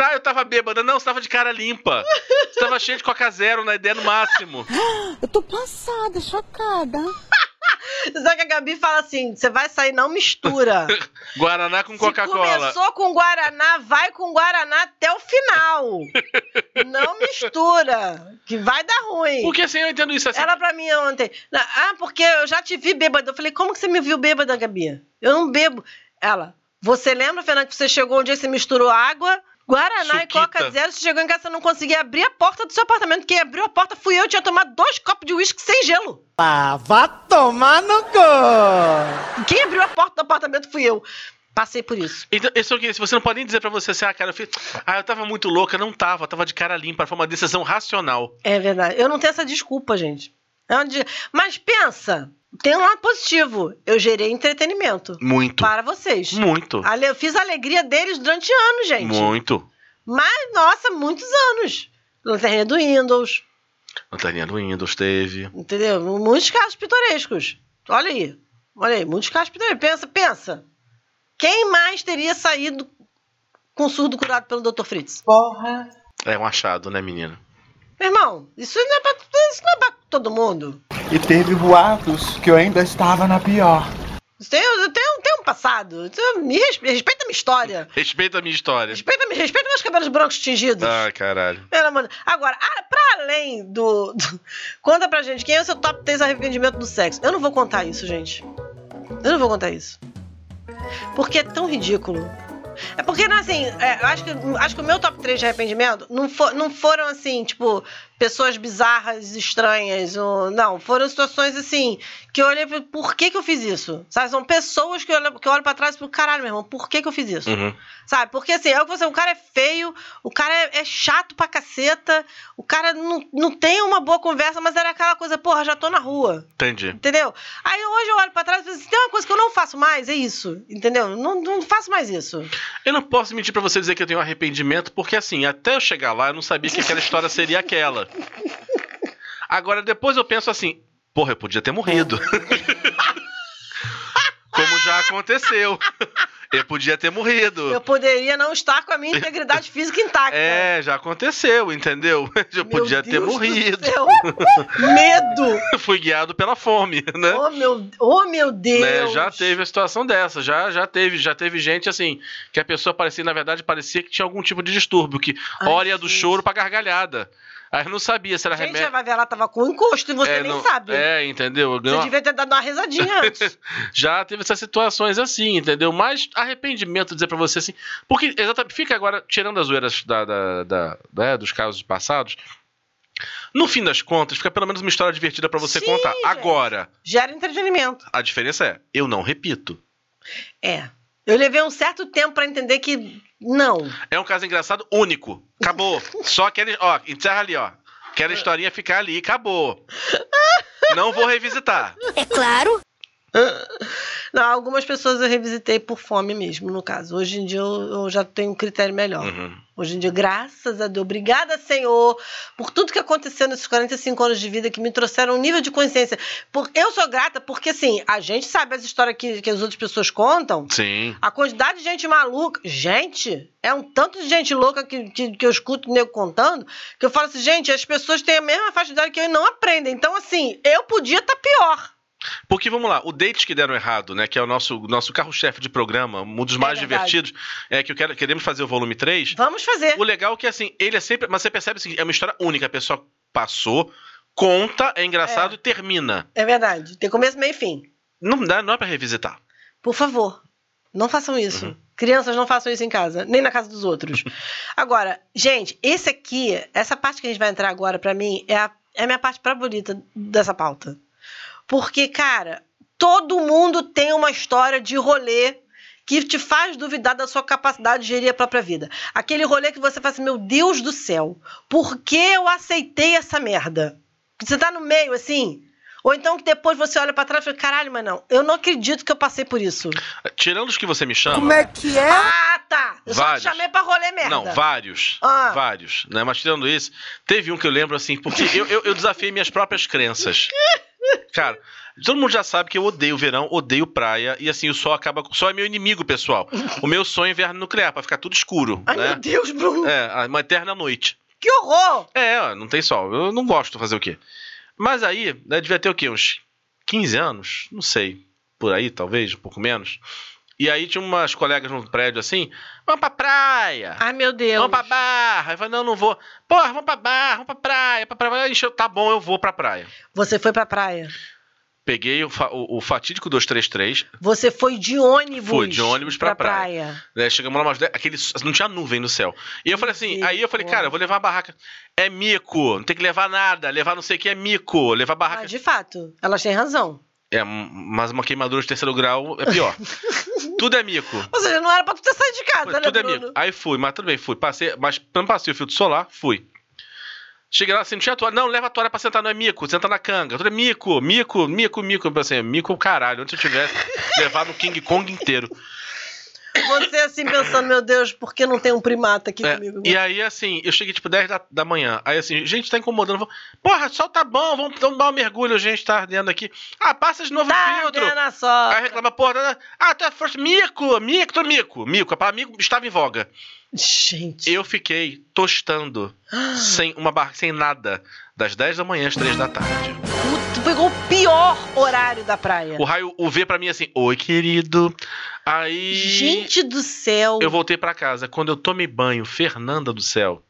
Ah, eu tava bêbada. Não, você tava de cara limpa. Você tava cheio de coca zero na ideia no máximo. Eu tô passada, chocada. Só que a Gabi fala assim: você vai sair, não mistura. Guaraná com Coca-Cola. começou com Guaraná, vai com Guaraná até o final. não mistura, que vai dar ruim. Porque assim, eu entendo isso assim. Ela pra mim ontem, ah, porque eu já te vi bêbada. Eu falei, como que você me viu bêbada, Gabi? Eu não bebo. Ela, você lembra, Fernanda, que você chegou um dia e você misturou água, Guaraná e. Coca Zero, você chegou em casa e não conseguia abrir a porta do seu apartamento. Quem abriu a porta fui eu, tinha tomado dois copos de uísque sem gelo. Ah, vá tomar no cu! Quem abriu a porta do apartamento fui eu. Passei por isso. Então, isso aqui, se você não pode nem dizer pra você assim, ah, cara, eu fiz. Ah, eu tava muito louca, não tava, eu tava de cara limpa, foi uma decisão racional. É verdade. Eu não tenho essa desculpa, gente. É uma de- Mas pensa, tem um lado positivo. Eu gerei entretenimento Muito. para vocês. Muito. Ale- Eu fiz a alegria deles durante anos, gente. Muito. Mas, nossa, muitos anos. Lanterninha do Windows, Lanterninha do Windows teve. entendeu? Muitos casos pitorescos. Olha aí. Olha aí, muitos casos pitorescos. Pensa, pensa. Quem mais teria saído com surdo curado pelo Dr. Fritz? É um achado, né, menina? Meu irmão, isso não é pra, isso não é pra todo mundo. E teve boatos que eu ainda estava na pior. Tem, eu tenho, tem um passado. Me respeita, respeita a minha história. Respeita a minha história. Respeita, respeita meus cabelos brancos tingidos. Ah, caralho. Pelo amor de- Agora, ah, pra além do, do- Conta pra gente quem é o seu top 3 arrependimento do sexo. Eu não vou contar isso, gente. Eu não vou contar isso. Porque é tão ridículo. É porque, assim, é, eu acho que, acho que o meu top 3 de arrependimento não, fo- não foram, assim, tipo, pessoas bizarras, estranhas. Ou, não, foram situações, assim, que eu olhei e falei, por que que eu fiz isso? Sabe, são pessoas que eu olho, que eu olho pra trás e falo, caralho, meu irmão, por que que eu fiz isso? Uhum. Sabe? Porque assim, é o que você, o cara é feio, o cara é, é chato pra caceta, o cara não, não tem uma boa conversa, mas era aquela coisa, porra, já tô na rua. Entendi. Entendeu? Aí hoje eu olho pra trás e falo assim, tem uma coisa que eu não faço mais, é isso. Entendeu? Não, não faço mais isso. Eu não posso mentir pra você dizer que eu tenho arrependimento, porque assim, até eu chegar lá, eu não sabia que aquela história seria aquela. Agora, depois eu penso assim, porra, eu podia ter morrido. Como já aconteceu. Eu podia ter morrido. Eu poderia não estar com a minha integridade física intacta. É, já aconteceu, entendeu? Eu Meu podia ter Deus do morrido. Medo! Fui guiado pela fome, né? Oh meu, oh, meu Deus! Né, Já teve a situação dessa, já, já teve, já teve gente assim, que a pessoa parecia, na verdade, parecia que tinha algum tipo de distúrbio, que Ai, hora ia do choro pra gargalhada. Aí eu não sabia se era Gente, a remédio. Vavela tava com encosto e você é, nem não- sabe. É, entendeu? Você Ganhou- devia ter dado uma risadinha antes. Já teve essas situações assim, entendeu? Mas arrependimento dizer pra você assim. Porque exatamente, fica agora, tirando as zoeiras da, da- da- né, dos casos passados. No fim das contas, fica pelo menos uma história divertida pra você Sim, contar. gente. Agora, Gera entretenimento. a diferença é, eu não repito. É. Eu levei um certo tempo pra entender que não. É um caso engraçado único. Acabou. Só aquele. Ó, encerra ali, ó. Aquela historinha ficar ali, acabou. Não vou revisitar. É claro. Não, algumas pessoas eu revisitei por fome mesmo, no caso. Hoje em dia eu, eu já tenho um critério melhor. Uhum. Hoje em dia, graças a Deus, obrigada, Senhor, por tudo que aconteceu nesses 45 anos de vida que me trouxeram um nível de consciência. Por, eu sou grata porque, assim, a gente sabe as histórias que, que as outras pessoas contam. Sim. A quantidade de gente maluca. Gente, é um tanto de gente louca que, que, que eu escuto o nego contando que eu falo assim, gente, as pessoas têm a mesma faixa de idade que eu e não aprendem. Então, assim, eu podia estar pior. Porque vamos lá, o Dates que deram errado, né? Que é o nosso, nosso carro-chefe de programa, um dos mais verdade. divertidos, é que eu quero, queremos fazer o volume 3. Vamos fazer. O legal é que assim, ele é sempre. Mas você percebe assim, é uma história única. A pessoa passou, conta, é engraçado É. e termina. É verdade. Tem começo, meio e fim. Não dá, não é pra revisitar. Por favor, não façam isso. Uhum. Crianças não façam isso em casa, nem na casa dos outros. agora, gente, esse aqui, essa parte que a gente vai entrar agora, pra mim, é a, é a minha parte favorita dessa pauta. Porque, cara, todo mundo tem uma história de rolê que te faz duvidar da sua capacidade de gerir a própria vida. Aquele rolê que você fala assim, meu Deus do céu, por que eu aceitei essa merda? Você tá no meio, assim... Ou então que depois você olha pra trás e fala, caralho, mas não, eu não acredito que eu passei por isso. Tirando os que você me chama. Como é que é? Ah, tá. Eu Vários. só te chamei pra rolê merda. Não, vários. Ah. Vários. Né? Mas tirando isso, teve um que eu lembro assim, porque eu, eu, eu desafiei minhas próprias crenças. Cara, todo mundo já sabe que eu odeio verão, odeio praia, e assim, o sol acaba. O sol é meu inimigo, pessoal. O meu sonho é inverno nuclear, pra ficar tudo escuro. Ai, né? meu Deus, Bruno. É, uma eterna noite. Que horror. É, não tem sol. Eu não gosto de fazer o quê? Mas aí, né, devia ter o quê? Uns 15 anos? Não sei. Por aí, talvez, um pouco menos. E aí tinha umas colegas no prédio assim, vamos pra praia. Ai, meu Deus. Vamos pra barra. Eu falei, não, não vou. Porra, vamos pra barra, vamos pra praia, pra praia. Encheu, tá bom, eu vou pra praia. Você foi pra praia. Peguei o, fa- o, o fatídico 233, Você foi de ônibus. Fui de ônibus pra praia. né? Chegamos lá umas 10, aquele, não tinha nuvem no céu. E eu falei assim, aí eu falei, cara, eu vou levar a barraca. É mico, não tem que levar nada, levar não sei o que é mico, levar barraca. Ah, de fato, elas têm razão. É, mas uma queimadura de terceiro grau é pior. tudo é mico. Ou seja, não era pra tu ter saído de casa, né, tudo é Bruno? mico. Aí fui, mas tudo bem, fui. Passei, mas não passei o filtro solar, fui. Cheguei lá assim, não tinha toalha. Não, leva a toalha pra sentar, não é mico, senta na canga. Tudo é mico, mico, mico, mico. Eu pensei, mico caralho. Onde eu tivesse levado o King Kong inteiro. Você assim pensando, meu Deus, por que não tem um primata aqui É, comigo? e aí, assim, eu cheguei tipo 10 da, da manhã. Aí, assim, gente, tá incomodando. Vou- Porra, sol tá bom, vamos, vamos dar um mergulho, gente, tá ardendo aqui. Ah, passa de novo Tá o filtro. ardendo a sopa. Aí reclama, porra, tá- ah, tu é força. Mico, mico, tô mico. Mico, a palavra mico estava em voga. Gente. Eu fiquei tostando, sem uma barra, sem nada, das 10 da manhã às 3 da tarde. Tu pegou o pior horário da praia. O raio, o V pra mim assim, oi, querido. Aí. Gente do céu. Eu voltei pra casa. Quando eu tomei banho, Fernanda do céu,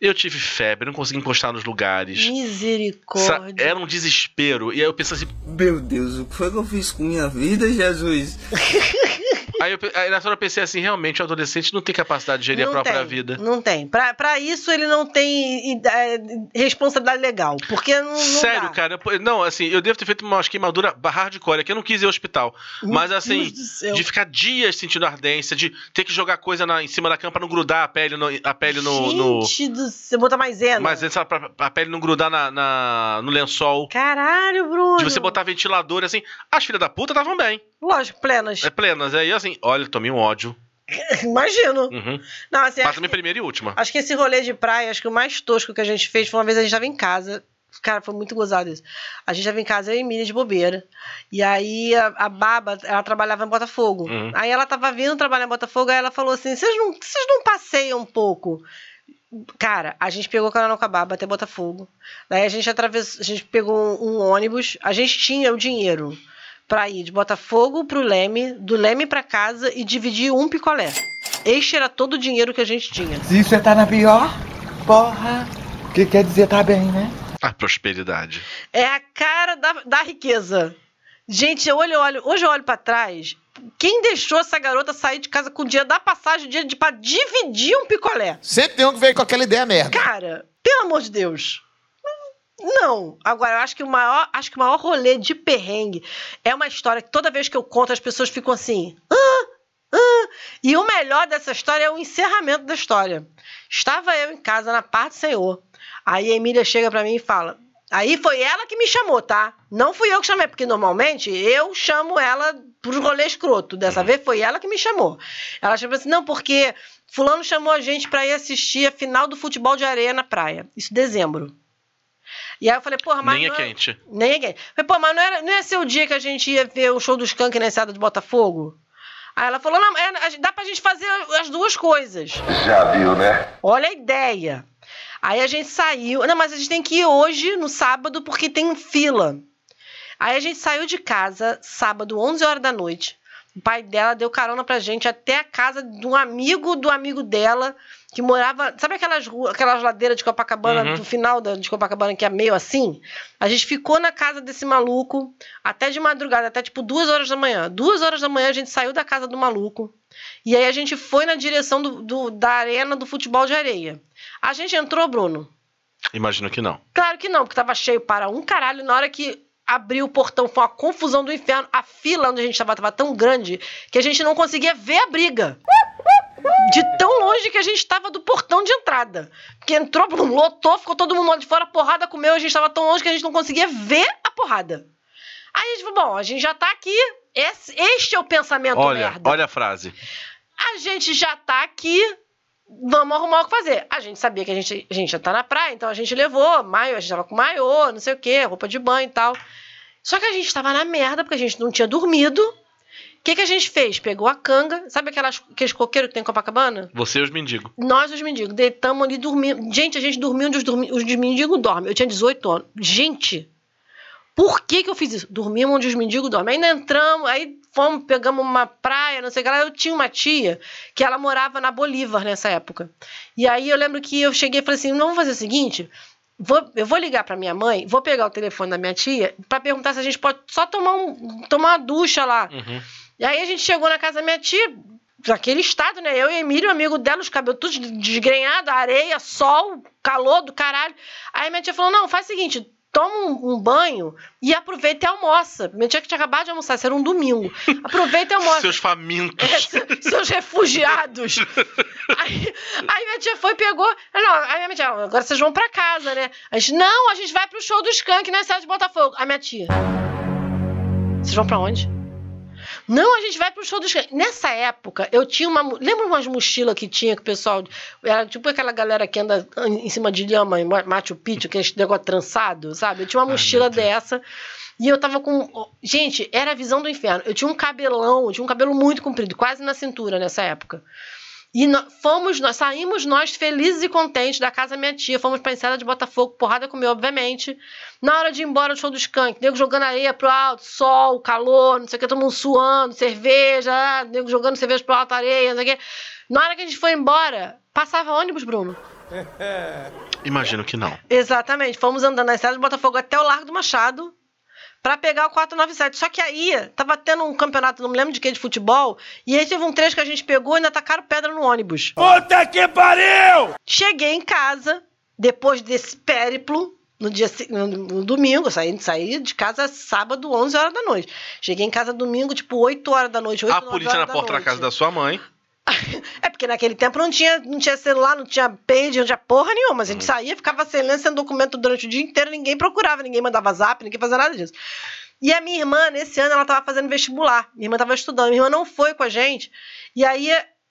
eu tive febre, não consegui encostar nos lugares. Misericórdia. Era um desespero. E aí eu pensei assim. Meu Deus, o que foi que eu fiz com minha vida, Jesus? Aí, eu, aí nessa hora eu pensei assim: realmente o adolescente não tem capacidade de gerir não a própria tem, vida. Não tem. Pra, pra isso ele não tem é, responsabilidade legal. Porque não. não Sério, dá. cara. eu- Não, assim, eu devo ter feito uma queimadura hardcore, que eu não quis ir ao hospital. Meu Mas assim, de ficar dias sentindo ardência, de ter que jogar coisa na- em cima da cama pra não grudar a pele no. A pele no, no- Gente do céu. Botar maisena. antes pra, pra- a pele não grudar na, na- no lençol. Caralho, Bruno. De você botar ventilador, assim. As filhas da puta estavam bem. Lógico, plenas. É plenas. Aí, assim, olha, tomei um ódio. Imagino. Uhum. Não, assim, Mas primeira e última. acho que esse rolê de praia, acho que o mais tosco que a gente fez foi uma vez a gente tava em casa. Cara, foi muito gozado isso. A gente tava em casa, eu e Emília de bobeira. E aí a, a Baba, ela trabalhava em Botafogo. Uhum. Aí ela tava vindo trabalhar em Botafogo, aí ela falou assim: vocês não, vocês não passeiam um pouco? Cara, a gente pegou carona com a Baba até Botafogo. Daí a gente atravessou, a gente pegou um, um ônibus, a gente tinha o dinheiro pra ir de Botafogo pro Leme, do Leme pra casa e dividir um picolé. Este era todo o dinheiro que a gente tinha. Se você tá na pior, porra, o que quer dizer tá bem, né? A prosperidade. É a cara da, da riqueza. Gente, eu olho, olho, hoje eu olho pra trás. Quem deixou essa garota sair de casa com o dia da passagem, o dia de, pra dividir um picolé? Sempre tem um que veio com aquela ideia merda. Cara, pelo amor de Deus. Não. Agora, eu acho que o maior, acho que o maior rolê de perrengue é uma história que toda vez que eu conto, as pessoas ficam assim. Ah, ah. E o melhor dessa história é o encerramento da história. Estava eu em casa na parte do Senhor. Aí a Emília chega pra mim e fala: Aí foi ela que me chamou, tá? Não fui eu que chamei, porque normalmente eu chamo ela pros rolê escroto. Dessa Uhum. vez foi ela que me chamou. Ela chamou assim, não, porque fulano chamou a gente pra ir assistir a final do futebol de areia na praia. Isso em dezembro. E aí eu falei, porra, mas Nem é não quente. Nem é quente. Falei, pô, mas não, era, não ia ser o dia que a gente ia ver o show do Skank na enseada de Botafogo? Aí ela falou, não, é, a- dá pra gente fazer as duas coisas. Já viu, né? Olha a ideia. Aí a gente saiu. Não, mas a gente tem que ir hoje, no sábado, porque tem fila. Aí a gente saiu de casa, sábado, 11 horas da noite. O pai dela deu carona pra gente até a casa de um amigo do amigo dela, que morava. Sabe aquelas, ruas, aquelas ladeiras de Copacabana, Uhum. do final da, de Copacabana, que é meio assim? A gente ficou na casa desse maluco até de madrugada, até tipo duas horas da manhã. Duas horas da manhã a gente saiu da casa do maluco. E aí a gente foi na direção do, do- da arena do futebol de areia. A gente entrou, Bruno? Imagino que não. Claro que não, porque tava cheio para um caralho. Na hora que abriu o portão, foi uma confusão do inferno. A fila onde a gente tava tava tão grande que a gente não conseguia ver a briga. De tão longe que a gente tava do portão de entrada. Porque entrou, lotou, ficou todo mundo lá de fora, a porrada comeu, a gente tava tão longe que a gente não conseguia ver a porrada. Aí a gente falou, bom, a gente já tá aqui. Esse- este é o pensamento Olha, merda. olha a frase. A gente já tá aqui, vamos arrumar o que fazer. A gente sabia que a gente, a gente já tá na praia, então a gente levou maiô, a gente tava com maiô, não sei o quê, roupa de banho e tal. Só que a gente tava na merda, porque a gente não tinha dormido. O que, que a gente fez? Pegou a canga, sabe aquelas, aqueles coqueiros que tem em Copacabana? Você e os mendigos. Nós, os mendigos, deitamos ali dormindo. Gente, a gente dormiu onde os, dormi... os mendigos dormem. Eu tinha 18 anos. Gente, por que, que eu fiz isso? Dormimos onde os mendigos dormem. Ainda entramos, aí fomos, pegamos uma praia, não sei o que lá. Eu tinha uma tia que ela morava na Bolívar nessa época. E aí eu lembro que eu cheguei e falei assim: não, vamos fazer o seguinte. Vou, eu vou ligar pra minha mãe, vou pegar o telefone da minha tia pra perguntar se a gente pode só tomar, um, tomar uma ducha lá. Uhum. E aí a gente chegou na casa da minha tia, naquele estado, né? Eu e Emílio, amigo dela, os cabelos todos desgrenhados, areia, sol, calor do caralho. Aí minha tia falou: não, faz o seguinte. Toma um, um banho e aproveita e almoça. Minha tia que tinha acabado de almoçar, isso era um domingo. Aproveita e almoça. Seus famintos. É, se- seus refugiados. aí, aí minha tia foi e pegou. Não, aí minha tia, agora vocês vão pra casa, né? A gente, não, a gente vai pro show do Skank na cidade de Botafogo. Aí minha tia. Vocês vão pra onde? Não, a gente vai pro show do Skank. Nessa época, eu tinha uma. Lembra umas mochilas que tinha que o pessoal. Era tipo aquela galera que anda em cima de lhama em Ma- Machu Picchu, que é esse negócio trançado, sabe? Eu tinha uma mochila dessa. E eu tava com. Gente, era a visão do inferno. Eu tinha um cabelão, eu tinha um cabelo muito comprido, quase na cintura nessa época. E nó- fomos, nós saímos nós felizes e contentes da casa da minha tia, fomos pra enseada de Botafogo, porrada comeu, obviamente. Na hora de ir embora do show do Skank, nego jogando areia pro alto, sol, calor, não sei o que, todo mundo suando, cerveja, ah, nego jogando cerveja pro alto, areia, não sei o que. Na hora que a gente foi embora, passava ônibus, Bruno. Imagino que não. Exatamente. Fomos andando na estrada de Botafogo até o Largo do Machado pra pegar o 497. Só que aí tava tendo um campeonato, não me lembro de que, de futebol, e aí teve um trecho que a gente pegou e ainda tacaram pedra no ônibus. Puta que pariu! Cheguei em casa, depois desse périplo, no dia no, no domingo, saí, saí de casa sábado, 11 horas da noite. Cheguei em casa domingo, tipo 8 horas da noite, 8, A 9 polícia horas na porta da casa da sua mãe. É porque naquele tempo não tinha, não tinha celular, não tinha page, não tinha porra nenhuma. A Hum. gente saía, ficava sem sem documento durante o dia inteiro, ninguém procurava, ninguém mandava zap, ninguém fazia nada disso. E a minha irmã, nesse ano, ela tava fazendo vestibular. Minha irmã tava estudando, minha irmã não foi com a gente. E aí,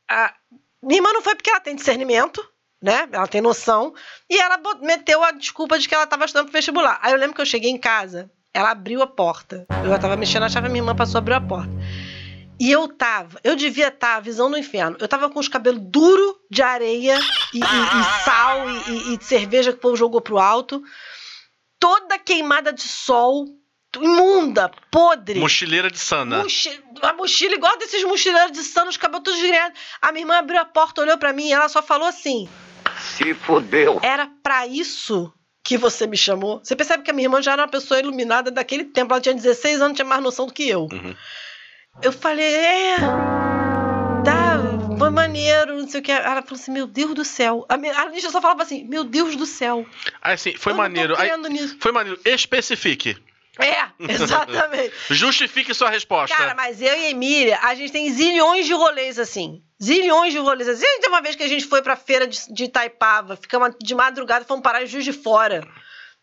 a... minha irmã não foi porque ela tem discernimento, né? Ela tem noção. E ela meteu a desculpa de que ela tava estudando pro vestibular. Aí eu lembro que eu cheguei em casa, ela abriu a porta. Eu tava mexendo na chave, minha irmã passou a abrir a porta. E eu tava, eu devia estar, visão do inferno. Eu tava com os cabelos duros de areia e, e- e sal e, e- e de cerveja que o povo jogou pro alto. Toda queimada de sol, imunda, podre. Mochileira de sana. Mochi- a mochila igual desses mochileiros de sano, os cabelos todos desgrenhados. A minha irmã abriu a porta, olhou pra mim e ela só falou assim: Se fodeu. Era pra isso que você me chamou? Você percebe que a minha irmã já era uma pessoa iluminada daquele tempo. Ela tinha 16 anos, tinha mais noção do que eu. Uhum. Eu falei, é. Tá, foi maneiro, não sei o que. Ela falou assim: Meu Deus do céu. A, minha, a Lígia só falava assim: Meu Deus do céu. Aí assim, foi eu maneiro. Aí, nisso. foi maneiro. Especifique. É, exatamente. Justifique sua resposta. Cara, mas eu e a Emília, a gente tem zilhões de rolês assim. Zilhões de rolês assim. Tem uma vez que a gente foi pra feira de, de Itaipava, ficamos de madrugada, fomos parar em Juiz de Fora.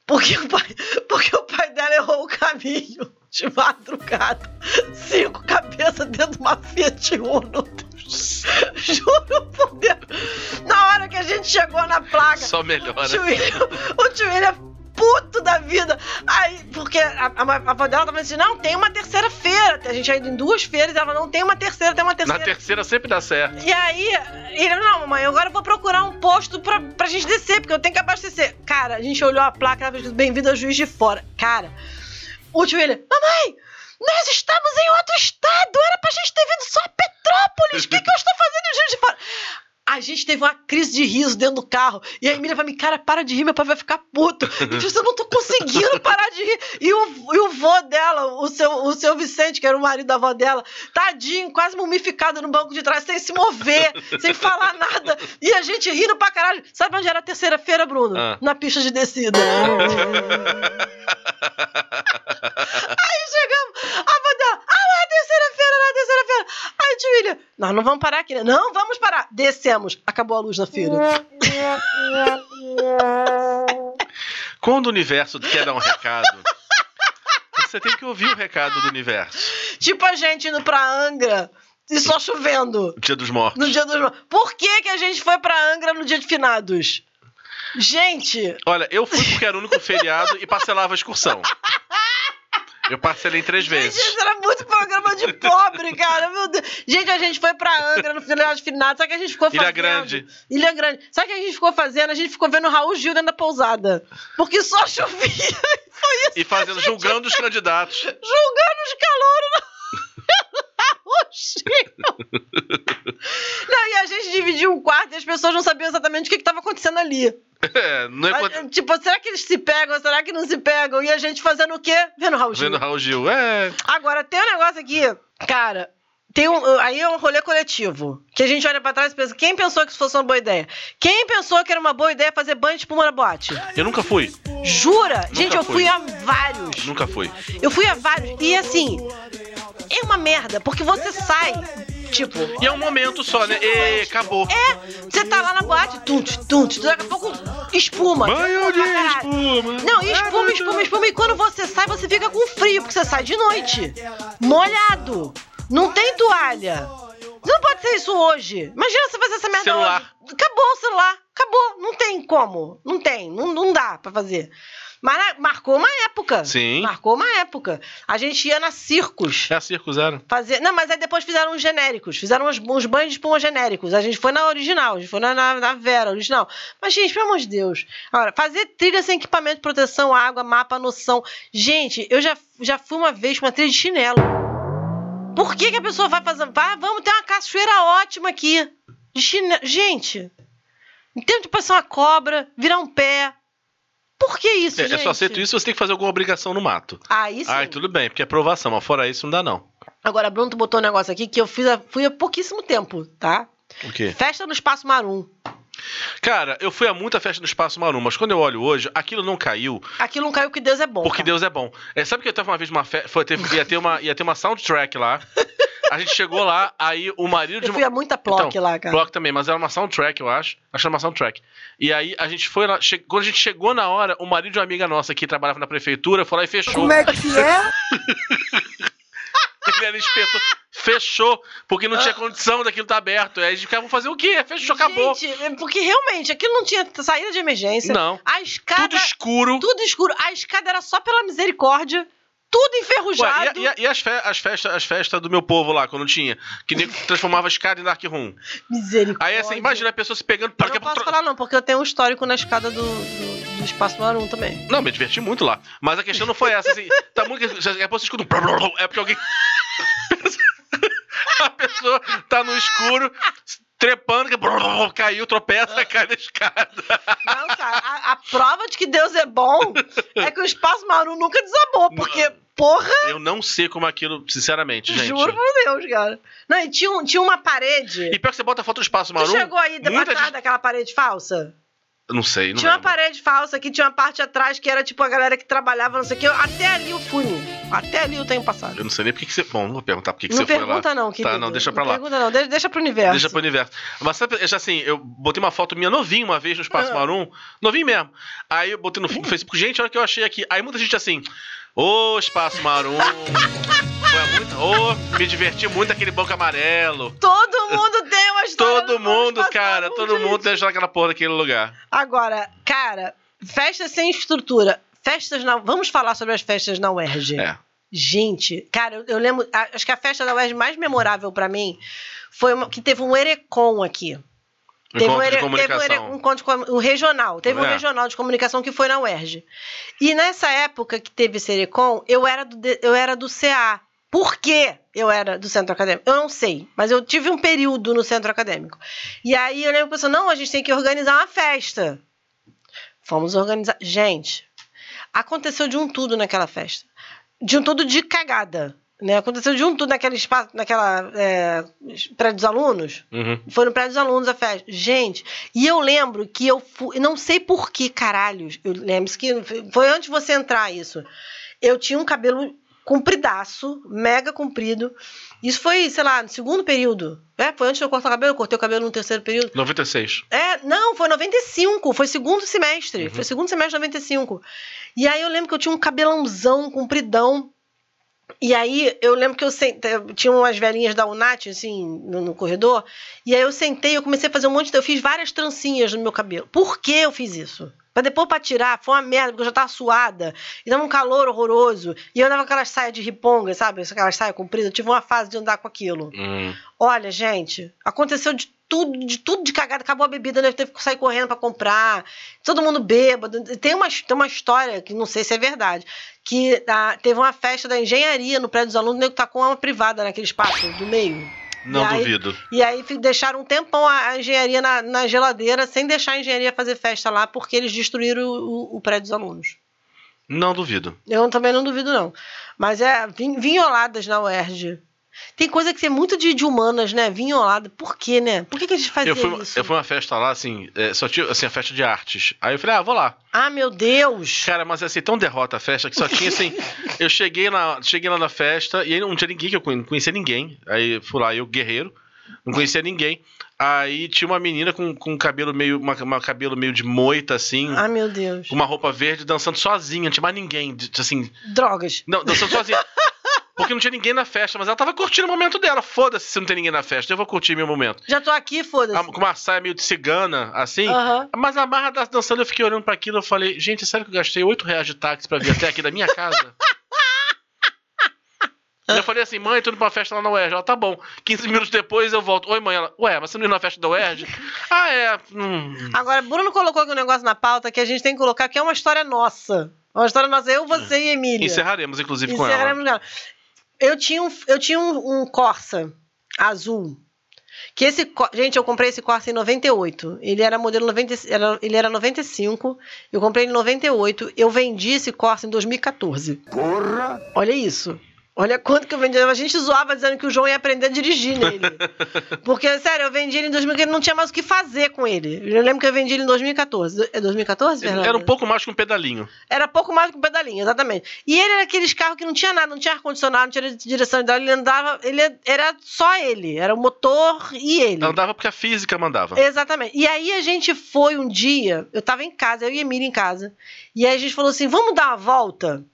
Porque o pai, porque o pai dela errou o caminho de madrugada. Cinco cabeças dentro de uma Fiat Uno. Juro por Deus. Na hora que a gente chegou na placa, Só o melhora. tio William, o tio William puto da vida. Aí, porque a, a, a avó dela tava assim, não, tem uma terceira feira. A gente já ido em duas feiras, ela não, tem uma terceira, tem uma Na terceira. terceira sempre dá certo. E aí, ele, não, mamãe, agora eu vou procurar um posto pra, pra gente descer, porque eu tenho que abastecer. Cara, a gente olhou a placa, tava escrito, bem-vindo ao Juiz de Fora. Cara, o William, mamãe, nós estamos em outro estado, era pra gente ter vindo só a Petrópolis, o que, que eu estou fazendo em Juiz de Fora? A gente teve uma crise de riso dentro do carro. E a Emília falou: Cara, para de rir, meu pai vai ficar puto. Eu não tô conseguindo parar de rir. E o, e o vô dela, o seu, o seu Vicente, que era o marido da avó dela, tadinho, quase mumificado no banco de trás, sem se mover, sem falar nada. E a gente rindo pra caralho. Sabe onde era a terceira-feira, Bruno? Ah. Na pista de descida. Aí chegamos, a avó dela, ah, terceira-feira, lá, terceira-feira. Tio William, nós não vamos parar aqui, né? Não, vamos parar. Descemos. Acabou a luz na feira. Quando o universo quer dar um recado, você tem que ouvir o recado do universo. tipo a gente indo pra Angra e só chovendo. Dia dos mortos. No dia dos mortos. Por que, que a gente foi pra Angra no dia de finados? Gente, Olha, eu fui porque era o único feriado e parcelava a excursão. Eu parcelei em três gente, vezes. isso era muito programa de pobre, cara. Meu Deus. Gente, a gente foi pra Angra no final de finados. Sabe o que a gente ficou Ilha fazendo? Grande. Ilha Grande. Sabe o que a gente ficou fazendo? A gente ficou vendo Raul Gil dentro da pousada. Porque só chovia. Foi isso. E fazendo, julgando os candidatos. julgando os calouros. Não, e a gente dividiu um quarto e as pessoas não sabiam exatamente o que estava acontecendo ali. É, não é Mas, Tipo, será que eles se pegam? Será que não se pegam? E a gente fazendo o quê? Vendo Raul Gil. vendo Raul Gil. É. Agora, tem um negócio aqui, cara. Tem um, aí é um rolê coletivo. Que a gente olha pra trás e pensa: quem pensou que isso fosse uma boa ideia? Quem pensou que era uma boa ideia fazer banho de espuma na boate? Eu nunca fui. Jura? gente, eu fui. fui a vários. Nunca fui. Eu fui a vários. E assim, é uma merda, porque você sai, tipo. E é um momento só, né? E acabou. É, você tá lá na boate, tunt, tunt, daqui a pouco espuma. Banho de espuma. Não, e espuma, espuma, espuma. E quando você sai, você fica com frio, porque você sai de noite. Molhado. Não tem toalha. Não pode ser isso hoje. Imagina você fazer essa merda Celular. hoje. Acabou o celular. Acabou. Não tem como. Não tem. Não, não dá pra fazer. Mas marcou uma época. Sim. Marcou uma época. A gente ia na Circos. É a Circo Zero. Fazer... Não, mas aí depois fizeram uns genéricos. Fizeram uns, uns banhos de espuma genéricos. A gente foi na original. A gente foi na, na, na Vera original. Mas, gente, pelo amor de Deus. Agora, fazer trilha sem equipamento de proteção, água, mapa, noção. Gente, eu já, já fui uma vez com uma trilha de chinelo. Por que, que a pessoa vai fazer. Vai, vamos ter uma cachoeira ótima aqui. De chinelo. Gente, em tempo de passar uma cobra, virar um pé. Por que isso, É, gente? é só aceito isso, você tem que fazer alguma obrigação no mato. Aí sim. Ai, tudo bem, porque é aprovação, mas fora isso não dá, não. Agora, Bruno, tu botou um negócio aqui que eu fiz há- fui há pouquíssimo tempo, tá? O quê? Festa no Espaço Marum. Cara, eu fui a muita festa no Espaço Marum, mas quando eu olho hoje, aquilo não caiu Aquilo não caiu porque Deus é bom. porque cara. Deus é bom. É, sabe que eu tava uma vez numa festa, ia, ter uma, ia ter uma soundtrack lá. A gente chegou lá, aí o marido de Eu uma. fui a muita plock Então, lá, cara. Bloco também, mas era uma soundtrack, eu acho. Acho que era uma soundtrack. E aí a gente foi lá. che- Quando a gente chegou na hora, o marido de uma amiga nossa que trabalhava na prefeitura foi lá e fechou. Como é que é? Ele era inspetor. Fechou, porque não tinha condição daquilo estar aberto. Aí a gente ficava, fazer o quê? Fechou, acabou. Gente, é porque realmente aquilo não tinha saída de emergência. Não. A escada. Tudo escuro. tudo escuro. A escada era só pela misericórdia. Tudo Ué, enferrujado. e, a- e a- e as, fe- as festas as festas do meu povo lá, quando tinha? Que nego transformava a escada em dark room. Misericórdia. Aí assim, imagina a pessoa se pegando. Eu não posso falar, não, porque eu tenho um histórico na escada do, do, do Espaço Marum também. Não, me diverti muito lá. Mas a questão não foi essa, assim. Tá muito. É você escuta um. É porque alguém. a pessoa tá no escuro, trepando, que caiu, tropeça, cai da escada. Não, cara, a, a prova de que Deus é bom é que o Espaço Marum nunca desabou, porque, porra, Eu não sei como aquilo, sinceramente, gente. juro por Deus, cara. Não, e tinha, um- tinha uma parede. E pior que você bota foto do espaço Tu marum. chegou aí atrás gente- daquela parede falsa? Não sei, não Tinha uma lembro. parede falsa que tinha uma parte atrás que era tipo a galera que trabalhava, não sei o que. Até ali eu fui. Até ali eu tenho passado. Eu não sei nem por que que você. Bom, não vou perguntar por que que não você foi lá. pergunta não, querido. Tá, não, deixa pra Não lá. pergunta não, deixa, deixa pro universo. Deixa pro universo. Mas sabe, assim, eu botei uma foto minha novinha uma vez no Espaço Ah. Marum, novinho mesmo. Aí eu botei no Facebook, gente, olha o que eu achei aqui. Aí muita gente assim, ô Espaço Marum, foi muito, ô, me diverti muito aquele banco amarelo. Todo mundo tem uma história. Todo mundo, cara, todo gente. mundo deixou aquela porra daquele lugar. Agora, cara, festas sem estrutura. Festas na. Vamos falar sobre as festas na UERJ. É. Gente, cara, eu, eu lembro. Acho que a festa da UERJ mais memorável pra mim foi uma, que teve um Erecom aqui. Teve um, de teve um, um encontro um regional. Teve um É. regional de comunicação que foi na UERJ. E nessa época que teve esse Erecom, eu era do, eu era do CA. Por que eu era do centro acadêmico? Eu não sei, mas eu tive um período no centro acadêmico. E aí eu lembro pensando, não, a gente tem que organizar uma festa. Fomos organizar. Gente, aconteceu de um tudo naquela festa. De um tudo de cagada. Né? Aconteceu de um tudo naquele espaço, naquela é, prédio dos alunos. Uhum. Foi no prédio dos alunos a festa. Gente, e eu lembro que eu fui. Não sei por que, caralhos. Eu lembro que foi antes de você entrar isso. Eu tinha um cabelo compridaço, mega comprido. Isso foi, sei lá, no segundo período. É, foi antes de eu cortar o cabelo, eu cortei o cabelo no terceiro período. 96. É, não, foi 95, foi segundo semestre. Foi segundo semestre de 95. E aí eu lembro que eu tinha um cabelãozão, compridão. E aí eu lembro que eu sentei, tinha umas velhinhas da UNAT, assim, no, no corredor. E aí eu sentei, eu comecei a fazer um monte de. Eu fiz várias trancinhas no meu cabelo. Por que eu fiz isso? Pra depois pra tirar, foi uma merda, porque eu já tava suada, e dava um calor horroroso. E eu andava com aquelas saias de riponga, sabe? Aquelas saias compridas. Eu tive uma fase de andar com aquilo. Hum. Olha, gente, aconteceu de tudo, de tudo de cagada. Acabou a bebida, né? Teve que sair correndo pra comprar. Todo mundo bêbado. Tem uma, tem uma história que não sei se é verdade. Que ah, teve uma festa da engenharia no prédio dos alunos, o nego tacou uma privada naquele espaço do meio. Não E aí- duvido. E aí deixaram um tempão a, a engenharia na, na geladeira, sem deixar a engenharia fazer festa lá, porque eles destruíram o, o- o prédio dos alunos. Não duvido. Eu também não duvido, não. Mas é vin- vinholadas na UERJ. Tem coisa que é muito de, de humanas, né? Vinholada. Por quê, né? Por que, que a gente fazia Eu fui, isso? eu fui uma festa lá, assim, é, só tinha, assim, a festa de artes. Aí eu falei, ah, vou lá. Ah, meu Deus! Cara, mas assim, tão derrota a festa que só tinha assim. eu cheguei, na, cheguei lá na festa e aí não tinha ninguém que eu não conhecia ninguém. Aí fui lá, eu, guerreiro, não conhecia ninguém. Aí tinha uma menina com, com cabelo meio. Uma, uma cabelo meio de moita, assim. Ah, meu Deus. Com uma roupa verde, dançando sozinha, não tinha mais ninguém. Assim. Drogas. Não, dançando sozinha. Porque não tinha ninguém na festa, mas ela tava curtindo o momento dela. Foda-se se não tem ninguém na festa, eu vou curtir meu momento. Já tô aqui, foda-se. Com uma saia meio de cigana, assim. Aham. Mas a Marra tá dançando, eu fiquei olhando pra aquilo, eu falei, gente, é sério que eu gastei 8 reais de táxi pra vir até aqui da minha casa? eu falei assim, mãe, tô indo pra uma festa lá na UERJ. Ela, tá bom. 15 minutos depois eu volto. Oi, mãe. Ela, ué, mas você não ia na festa da UERJ? ah, é. Hum. Agora, Bruno colocou aqui um negócio na pauta que a gente tem que colocar, que é uma história nossa. Uma história nossa, eu, você e Emília. Encerraremos, inclusive, com Encerraremos ela. com ela. Eu tinha um, eu tinha um, um Corsa azul. Que esse, gente, eu comprei esse Corsa em 98. Ele era modelo 90, era, ele era 95. Eu comprei ele em 98. Eu vendi esse Corsa em 2014. Porra! Olha isso. Olha quanto que eu vendi. A gente zoava dizendo que o João ia aprender a dirigir nele. Porque, sério, eu vendi ele em 2014, ele não tinha mais o que fazer com ele. Eu lembro que eu vendi ele em 2014. É 2014, Fernando? Era um pouco mais que um pedalinho. Era pouco mais que um pedalinho, exatamente. E ele era aqueles carros que não tinha nada, não tinha ar-condicionado, não tinha direção hidráulica, ele andava, ele era só ele, era o motor e ele. Andava porque a física mandava. Exatamente. E aí a gente foi um dia, eu tava em casa, eu e a Emília em casa, e aí a gente falou assim: vamos dar uma volta?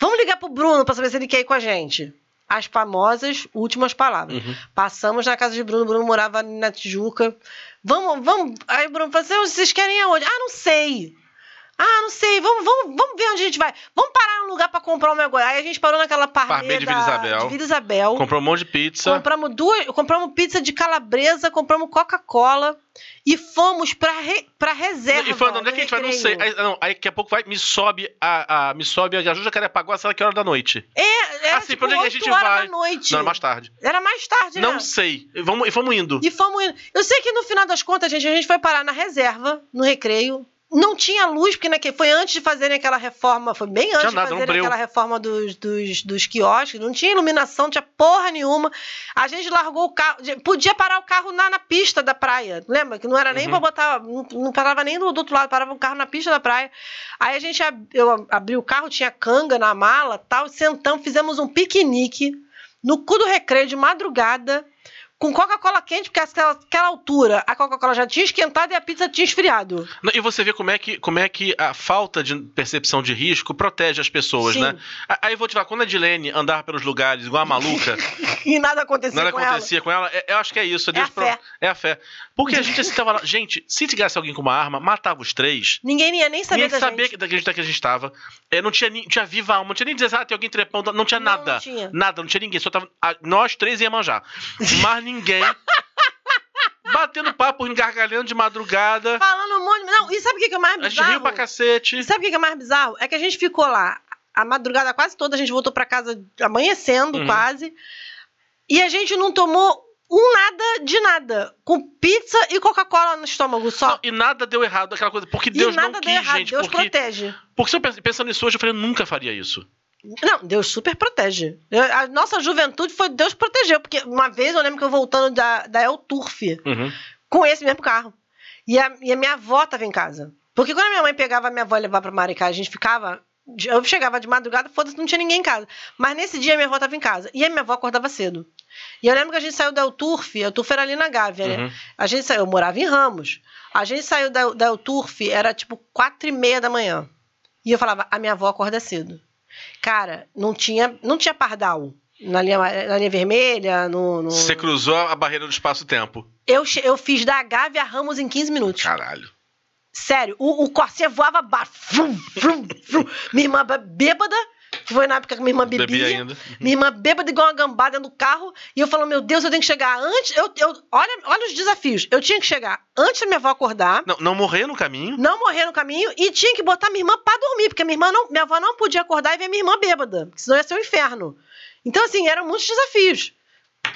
Vamos ligar pro Bruno pra saber se ele quer ir com a gente. As famosas últimas palavras. Uhum. Passamos na casa de Bruno, Bruno morava na Tijuca. Vamos, vamos. Aí o Bruno falou assim: vocês querem ir aonde? Ah, não sei. Ah, não sei, vamos, vamos, vamos ver onde a gente vai. Vamos parar num lugar pra comprar um negócio. Aí a gente parou naquela parmeia de Vila Isabel. de Vila Isabel. Comprou um monte de pizza. Compramos duas, compramos pizza de calabresa, compramos Coca-Cola e fomos pra, re, pra reserva. E falando, onde é que a gente vai? Não sei. recreio. Aí, não, aí daqui a pouco vai, me sobe a, a, me sobe a Gajuja Jacarepaguá, sei lá que hora da noite. É, era Assim, tipo onde é que a 8 gente vai? da noite. Não, era mais tarde. Era mais tarde, Não né? sei. E vamos, e vamos indo. E fomos indo. Eu sei que no final das contas, gente, a gente foi parar na reserva, no recreio. Não tinha luz, porque naquele, foi antes de fazerem aquela reforma, foi bem antes de fazerem aquela reforma dos, dos, dos quiosques, não tinha iluminação, não tinha porra nenhuma. A gente largou o carro, podia parar o carro na, na pista da praia, lembra? Que não era nem Uhum. pra botar, não, não parava nem do, do outro lado, parava o carro na pista da praia. Aí a gente, ab- eu abri o carro, tinha canga na mala tal, sentamos, fizemos um piquenique no cu do recreio de madrugada, com Coca-Cola quente, porque aquela, aquela altura a Coca-Cola já tinha esquentado e a pizza tinha esfriado. E você vê como é, que, como é que a falta de percepção de risco protege as pessoas, Sim. né? Aí eu vou te falar, quando a Dilene andava pelos lugares igual a maluca, E nada acontecia nada com acontecia com ela, é- eu acho que é isso. É Deus a fé. É a fé. Porque a gente assim, tava lá. Gente, se tivesse alguém com uma arma, matava os três. ela. Ninguém ia nem saber Ninguém da sabia gente. que, da que a gente, que a gente tava. É, não tinha, tinha viva alma, não tinha nem dizer, ah, tem alguém trepando. Não tinha Não, nada. não tinha. Nada, não tinha ninguém. Só tava. nós três ia manjar. Mas ninguém. batendo papo, engargalhando de madrugada. Falando um monte. Não, e sabe o que que é mais A gente bizarro? riu pra cacete. E sabe o que que é mais bizarro? É que a gente ficou lá a madrugada quase toda, a gente voltou pra casa amanhecendo Uhum. quase. E a gente não tomou um nada de nada. Com pizza e Coca-Cola no estômago só. Não, e nada deu errado, aquela coisa. Porque e Deus nada não deu quis, errado. gente. Deus porque, protege. porque se eu pens- pensando nisso hoje, eu falei, eu nunca faria isso. Não, Deus super protege. Eu- a nossa juventude foi Deus protegeu. Porque uma vez eu lembro que eu voltando da, da El Turf Uhum. com esse mesmo carro. E a, e a minha avó tava em casa. Porque quando a minha mãe pegava a minha avó e levava pra Maricá, a gente ficava. Eu chegava de madrugada, foda-se, não tinha ninguém em casa. Mas nesse dia a minha avó tava em casa. E a minha avó acordava cedo. E eu lembro que a gente saiu da Euturf, a Euturf era ali na Gávea, né? Uhum. A gente saiu, eu morava em Ramos. A gente saiu da, da Euturf, era tipo quatro e meia da manhã. E eu falava, a minha avó acorda cedo. Cara, não tinha, não tinha pardal na linha, na linha vermelha, no... no- Você cruzou a barreira do espaço-tempo. Eu, eu fiz da Gávea a Ramos em 15 minutos. Caralho. Sério, o, o Corsair voava. Vrum, vrum, vrum. Minha irmã bê- bêbada, que foi na época que minha irmã bebia. Bebi ainda. Minha irmã bêbada igual uma gambada dentro do carro. E eu falo, meu Deus, eu tenho que chegar antes. Eu, eu, olha, olha os desafios. Eu tinha que chegar antes da minha avó acordar. Não, não morrer no caminho. Não morrer no caminho e tinha que botar minha irmã pra dormir, porque minha irmã não, minha avó não podia acordar e ver minha irmã bêbada, senão ia ser um inferno. Então, assim, eram muitos desafios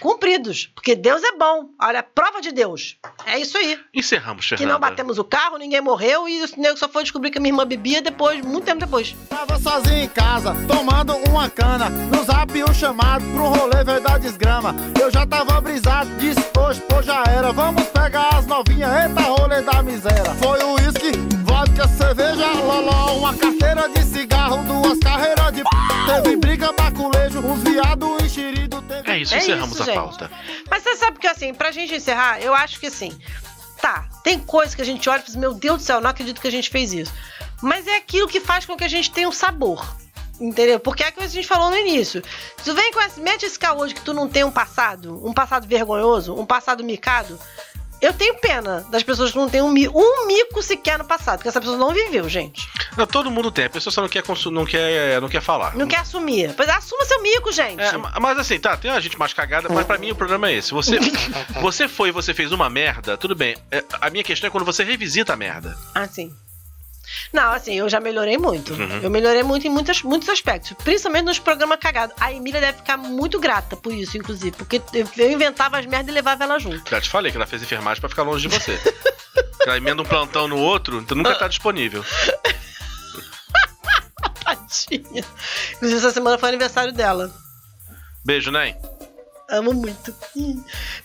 cumpridos, porque Deus é bom. Olha, prova de Deus. É isso aí. Encerramos, Que Fernanda. não batemos o carro, ninguém morreu e o nego só foi descobrir que a minha irmã bebia depois, muito tempo depois. Tava sozinho em casa, tomando uma cana. No zap um chamado pro rolê veio desgrama. Eu já tava brisado, disse hoje, pô, já era. Vamos pegar as novinhas, eita rolê da miséria. Foi o uísque, vodka, cerveja, loló. Uma carteira de cigarro, duas carreiras de p. Teve briga, baculejo, uns viado enxerido. Teve... É isso, É encerramos isso, a gente. pauta. Mas você sabe que, assim, pra gente encerrar, eu acho que, assim, tá, tem coisas que a gente olha e fala assim, meu Deus do céu, não acredito que a gente fez isso. Mas é aquilo que faz com que a gente tenha um sabor. Entendeu? Porque é aquilo que a gente falou no início. Se tu vem com esse, mete esse caô de que tu não tem um passado, um passado vergonhoso, um passado micado, eu tenho pena das pessoas que não têm um, um mico sequer no passado, porque essa pessoa não viveu, gente. Não, todo mundo tem, a pessoa só não quer, não quer, não quer falar. Não quer assumir. Pois assuma seu mico, gente. É, ma- mas assim, tá, tem a gente mais cagada, mas pra mim o problema é esse. Você, você foi e você fez uma merda, tudo bem. É, a minha questão é quando você revisita a merda. Assim. Não, assim, eu já melhorei muito. Uhum. Eu melhorei muito em muitos, muitos aspectos. Principalmente nos programas cagados. A Emília deve ficar muito grata por isso, inclusive. Porque eu inventava as merdas e levava ela junto. Já te falei que ela fez enfermagem pra ficar longe de você. ela emenda um plantão no outro, então nunca tá disponível. Tadinha. Inclusive, essa semana foi aniversário dela. Beijo, Nen. Amo muito.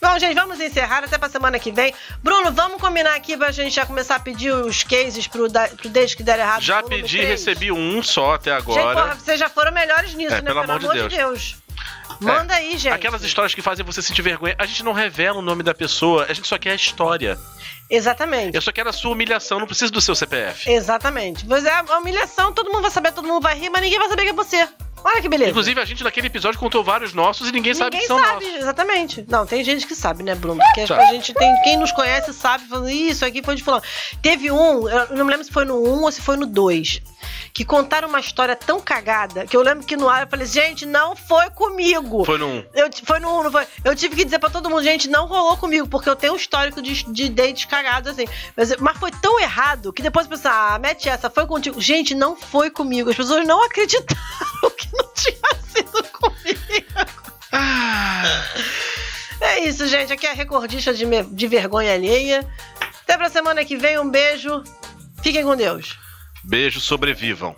Bom, gente, vamos encerrar até pra semana que vem. Bruno, vamos combinar aqui pra gente já começar a pedir os cases pro, da, pro Desde que Der Errado. Já pedi, três? recebi um só até Gente, porra, agora. vocês já foram melhores nisso, É, né? pelo amor de Deus. Manda aí, gente. Aquelas histórias que fazem você sentir vergonha. A gente não revela o nome da pessoa, a gente só quer a história. Exatamente. Eu só quero a sua humilhação, não preciso do seu CPF. Exatamente. Pois é, a humilhação, todo mundo vai saber, todo mundo vai rir, mas ninguém vai saber que é você. Olha que beleza. Inclusive, a gente naquele episódio contou vários nossos e ninguém, sabe que Ninguém são sabe, nossos. exatamente. Não, tem gente que sabe, né, Bruno? Porque a gente tem. Quem nos conhece sabe, falando, isso aqui foi de fulano. Teve um, eu não me lembro se foi no 1 ou se foi no 2, que contaram uma história tão cagada que eu lembro que no ar eu falei, gente, não foi comigo. Foi num. Eu, foi 1, não foi? Eu tive que dizer pra todo mundo, gente, não rolou comigo, porque eu tenho um histórico de, de dates cagados, assim. Mas, mas foi tão errado que depois eu pensei, ah, mete essa, foi contigo. Gente, não foi comigo. As pessoas não acreditaram que não tinha sido comigo. É isso, gente. Aqui é a recordista de, de vergonha alheia. Até pra semana que vem. Um beijo. Fiquem com Deus. Beijo, sobrevivam.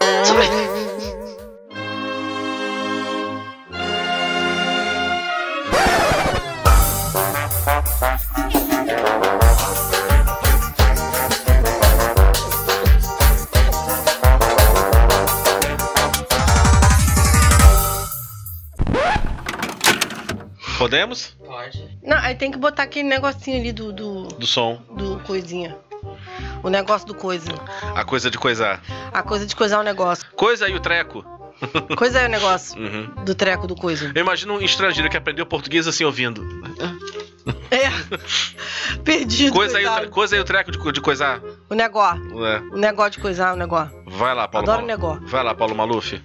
Podemos? Não, aí tem que botar aquele negocinho ali do, do, Do som. do coisinha. O negócio do coisa. A coisa de coisar. A coisa de coisar o negócio. Coisa aí o treco. Coisa é o negócio Uhum. do treco do coisa. Eu imagino um estrangeiro que aprendeu português assim ouvindo. É. Perdido. Coisa aí, o tre- coisa aí o treco de, de coisar. O negócio. É. O negócio de coisar o negócio. Vai lá, Paulo Adoro Maluf. negócio. Vai lá, Paulo Maluf.